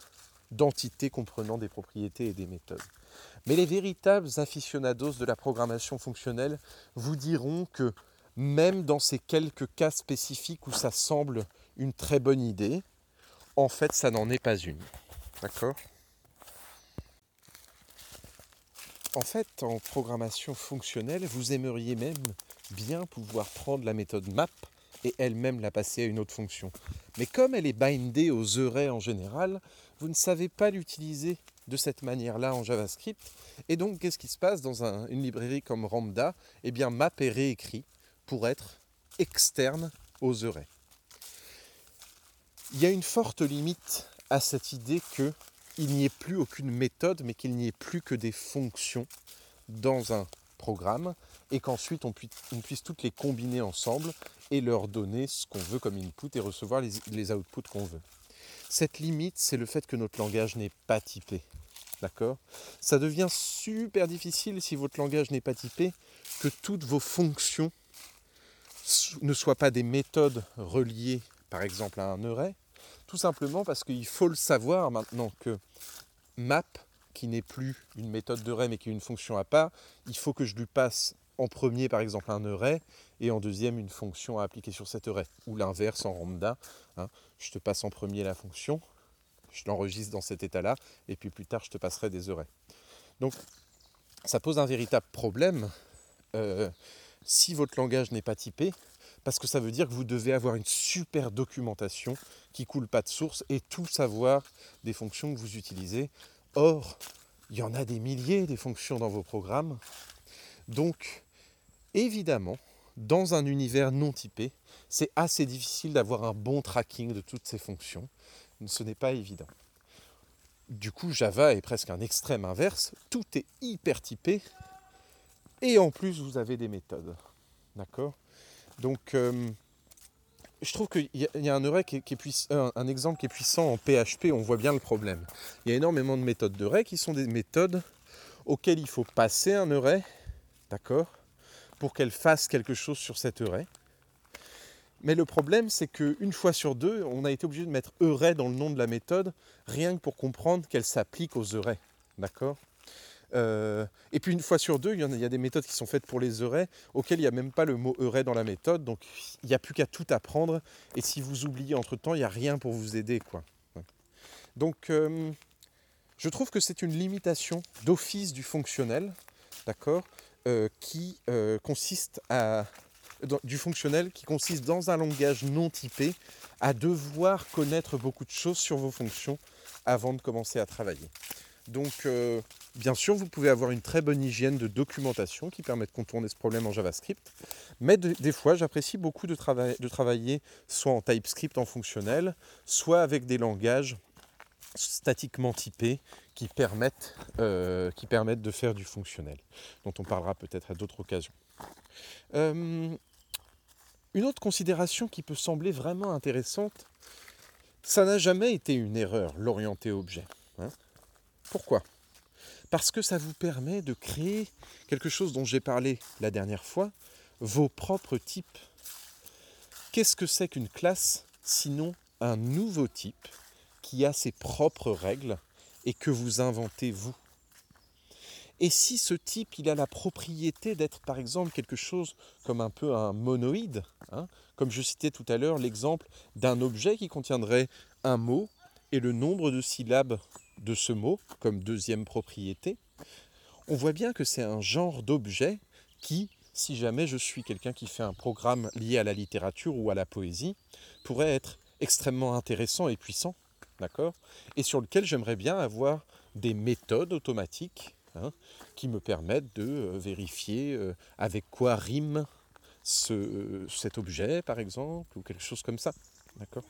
[SPEAKER 1] d'entités comprenant des propriétés et des méthodes. Mais les véritables aficionados de la programmation fonctionnelle vous diront que même dans ces quelques cas spécifiques où ça semble une très bonne idée, en fait, ça n'en est pas une. D'accord? En fait, en programmation fonctionnelle, vous aimeriez même bien pouvoir prendre la méthode map et elle-même la passer à une autre fonction. Mais comme elle est bindée aux arrays en général, vous ne savez pas l'utiliser de cette manière-là en JavaScript. Et donc, qu'est-ce qui se passe dans une librairie comme Ramda Eh bien, map est réécrit pour être externe aux arrays. Il y a une forte limite à cette idée qu'il n'y ait plus aucune méthode, mais qu'il n'y ait plus que des fonctions dans un programme, et qu'ensuite on puisse, puisse, toutes les combiner ensemble et leur donner ce qu'on veut comme input et recevoir les, les outputs qu'on veut. Cette limite, c'est le fait que notre langage n'est pas typé. D'accord? Ça devient super difficile si votre langage n'est pas typé, que toutes vos fonctions ne soient pas des méthodes reliées par exemple à un array, tout simplement parce qu'il faut le savoir maintenant que map, qui n'est plus une méthode de mais qui est une fonction à part, il faut que je lui passe en premier par exemple un array et en deuxième une fonction à appliquer sur cet array, ou l'inverse en lambda, hein. je te passe en premier la fonction, je l'enregistre dans cet état-là, et puis plus tard je te passerai des arrays. Donc ça pose un véritable problème euh, si votre langage n'est pas typé, parce que ça veut dire que vous devez avoir une super documentation qui coule pas de source et tout savoir des fonctions que vous utilisez. Or, il y en a des milliers des fonctions dans vos programmes. Donc, évidemment, dans un univers non typé, c'est assez difficile d'avoir un bon tracking de toutes ces fonctions. Ce n'est pas évident. Du coup, Java est presque un extrême inverse. Tout est hyper typé. Et en plus, vous avez des méthodes. D'accord? Donc, euh, je trouve qu'il y, a un qui est, un, exemple qui est puissant en PHP, on voit bien le problème. Il y a énormément de méthodes d'array qui sont des méthodes auxquelles il faut passer un array, d'accord, pour qu'elle fasse quelque chose sur cet array. Mais le problème, c'est qu'une fois sur deux, on a été obligé de mettre array dans le nom de la méthode, rien que pour comprendre qu'elle s'applique aux arrays. D'accord? Euh, et puis une fois sur deux, il y, a, des méthodes qui sont faites pour les arrays auxquelles il n'y a même pas le mot array dans la méthode. Donc il n'y a plus qu'à tout apprendre. Et si vous oubliez entre-temps, il n'y a rien pour vous aider. Quoi. Donc euh, je trouve que c'est une limitation d'office du fonctionnel, d'accord, euh, qui consiste à du fonctionnel qui consiste dans un langage non typé à devoir connaître beaucoup de choses sur vos fonctions avant de commencer à travailler. Donc, euh, bien sûr, vous pouvez avoir une très bonne hygiène de documentation qui permet de contourner ce problème en JavaScript. Mais des fois, j'apprécie beaucoup de, travailler soit en TypeScript en fonctionnel, soit avec des langages statiquement typés qui permettent, euh, de faire du fonctionnel, dont on parlera peut-être à d'autres occasions. Euh, une autre considération qui peut sembler vraiment intéressante, ça n'a jamais été une erreur, l'orienté objet. Hein. Pourquoi? Parce que ça vous permet de créer quelque chose dont j'ai parlé la dernière fois, vos propres types. Qu'est-ce que c'est qu'une classe sinon un nouveau type qui a ses propres règles et que vous inventez vous? Et si ce type, il a la propriété d'être par exemple quelque chose comme un peu un monoïde, hein, comme je citais tout à l'heure l'exemple d'un objet qui contiendrait un mot et le nombre de syllabes de ce mot comme deuxième propriété, on voit bien que c'est un genre d'objet qui, si jamais je suis quelqu'un qui fait un programme lié à la littérature ou à la poésie, pourrait être extrêmement intéressant et puissant, d'accord? Et sur lequel j'aimerais bien avoir des méthodes automatiques Hein, qui me permettent de euh, vérifier euh, avec quoi rime ce, cet objet, par exemple, ou quelque chose comme ça. D'accord?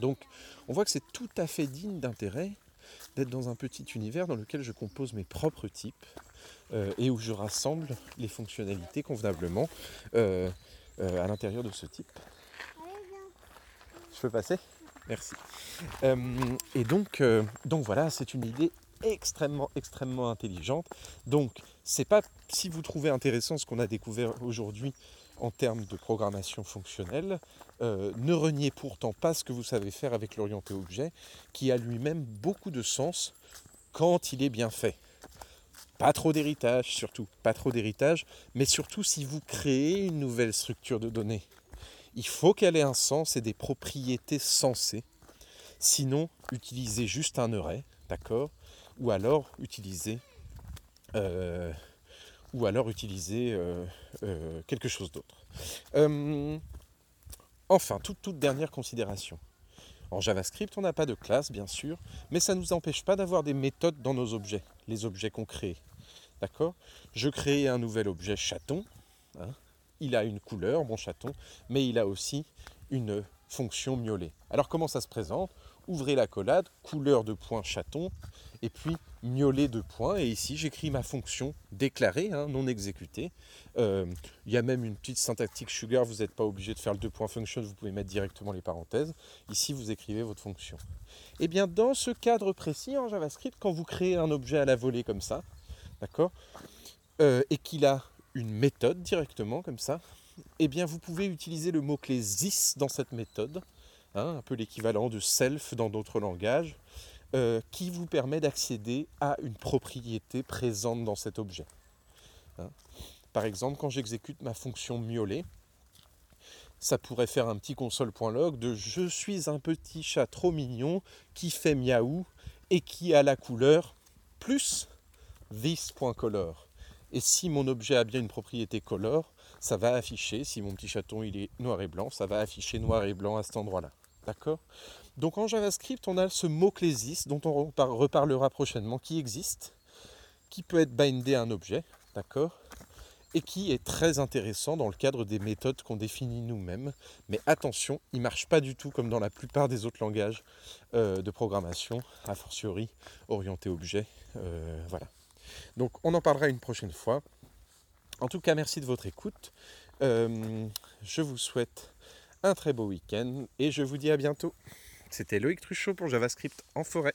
[SPEAKER 1] Donc, on voit que c'est tout à fait digne d'intérêt d'être dans un petit univers dans lequel je compose mes propres types euh, et où je rassemble les fonctionnalités convenablement à l'intérieur de ce type. Je peux passer? Merci. et donc, donc voilà, c'est une idée extrêmement, extrêmement intelligente. Donc, c'est pas si vous trouvez intéressant ce qu'on a découvert aujourd'hui en termes de programmation fonctionnelle, euh, ne reniez pourtant pas ce que vous savez faire avec l'orienté objet, qui a lui-même beaucoup de sens quand il est bien fait. Pas trop d'héritage, surtout, pas trop d'héritage, mais surtout si vous créez une nouvelle structure de données. Il faut qu'elle ait un sens et des propriétés sensées. Sinon, utilisez juste un array, d'accord? Ou alors utiliser, euh, ou alors utiliser euh, euh, quelque chose d'autre. enfin, toute, toute dernière considération. En JavaScript, on n'a pas de classe, bien sûr, mais ça ne nous empêche pas d'avoir des méthodes dans nos objets, les objets qu'on crée. D'accord? Je crée un nouvel objet chaton. Hein. il a une couleur, mon chaton, mais il a aussi une fonction miaulée. Alors comment ça se présente? Ouvrez la collade, couleur de point chaton, et puis miauler de points. Et ici, j'écris ma fonction déclarée, hein, non exécutée. Euh, il y a même une petite syntactique sugar, vous n'êtes pas obligé de faire le deux points function, vous pouvez mettre directement les parenthèses. Ici, vous écrivez votre fonction. Et eh bien, dans ce cadre précis en JavaScript, quand vous créez un objet à la volée comme ça, d'accord, euh, et qu'il a une méthode directement comme ça, eh bien, vous pouvez utiliser le mot-clé this dans cette méthode, hein, un peu l'équivalent de self dans d'autres langages. Euh, qui vous permet d'accéder à une propriété présente dans cet objet. Hein. Par exemple, quand j'exécute ma fonction miauler, ça pourrait faire un petit console.log de je suis un petit chat trop mignon qui fait miaou et qui a la couleur plus this.color. Et si mon objet a bien une propriété color, ça va afficher, si mon petit chaton il est noir et blanc, ça va afficher noir et blanc à cet endroit-là. D'accord? Donc en JavaScript, on a ce mot clésis dont on reparlera prochainement, qui existe, qui peut être bindé à un objet, d'accord et qui est très intéressant dans le cadre des méthodes qu'on définit nous-mêmes. Mais attention, il ne marche pas du tout comme dans la plupart des autres langages euh, de programmation, a fortiori orienté objet. Euh, voilà. Donc on en parlera une prochaine fois. En tout cas, merci de votre écoute. Euh, je vous souhaite un très beau week-end et je vous dis à bientôt. C'était Loïc Truchot pour JavaScript en forêt.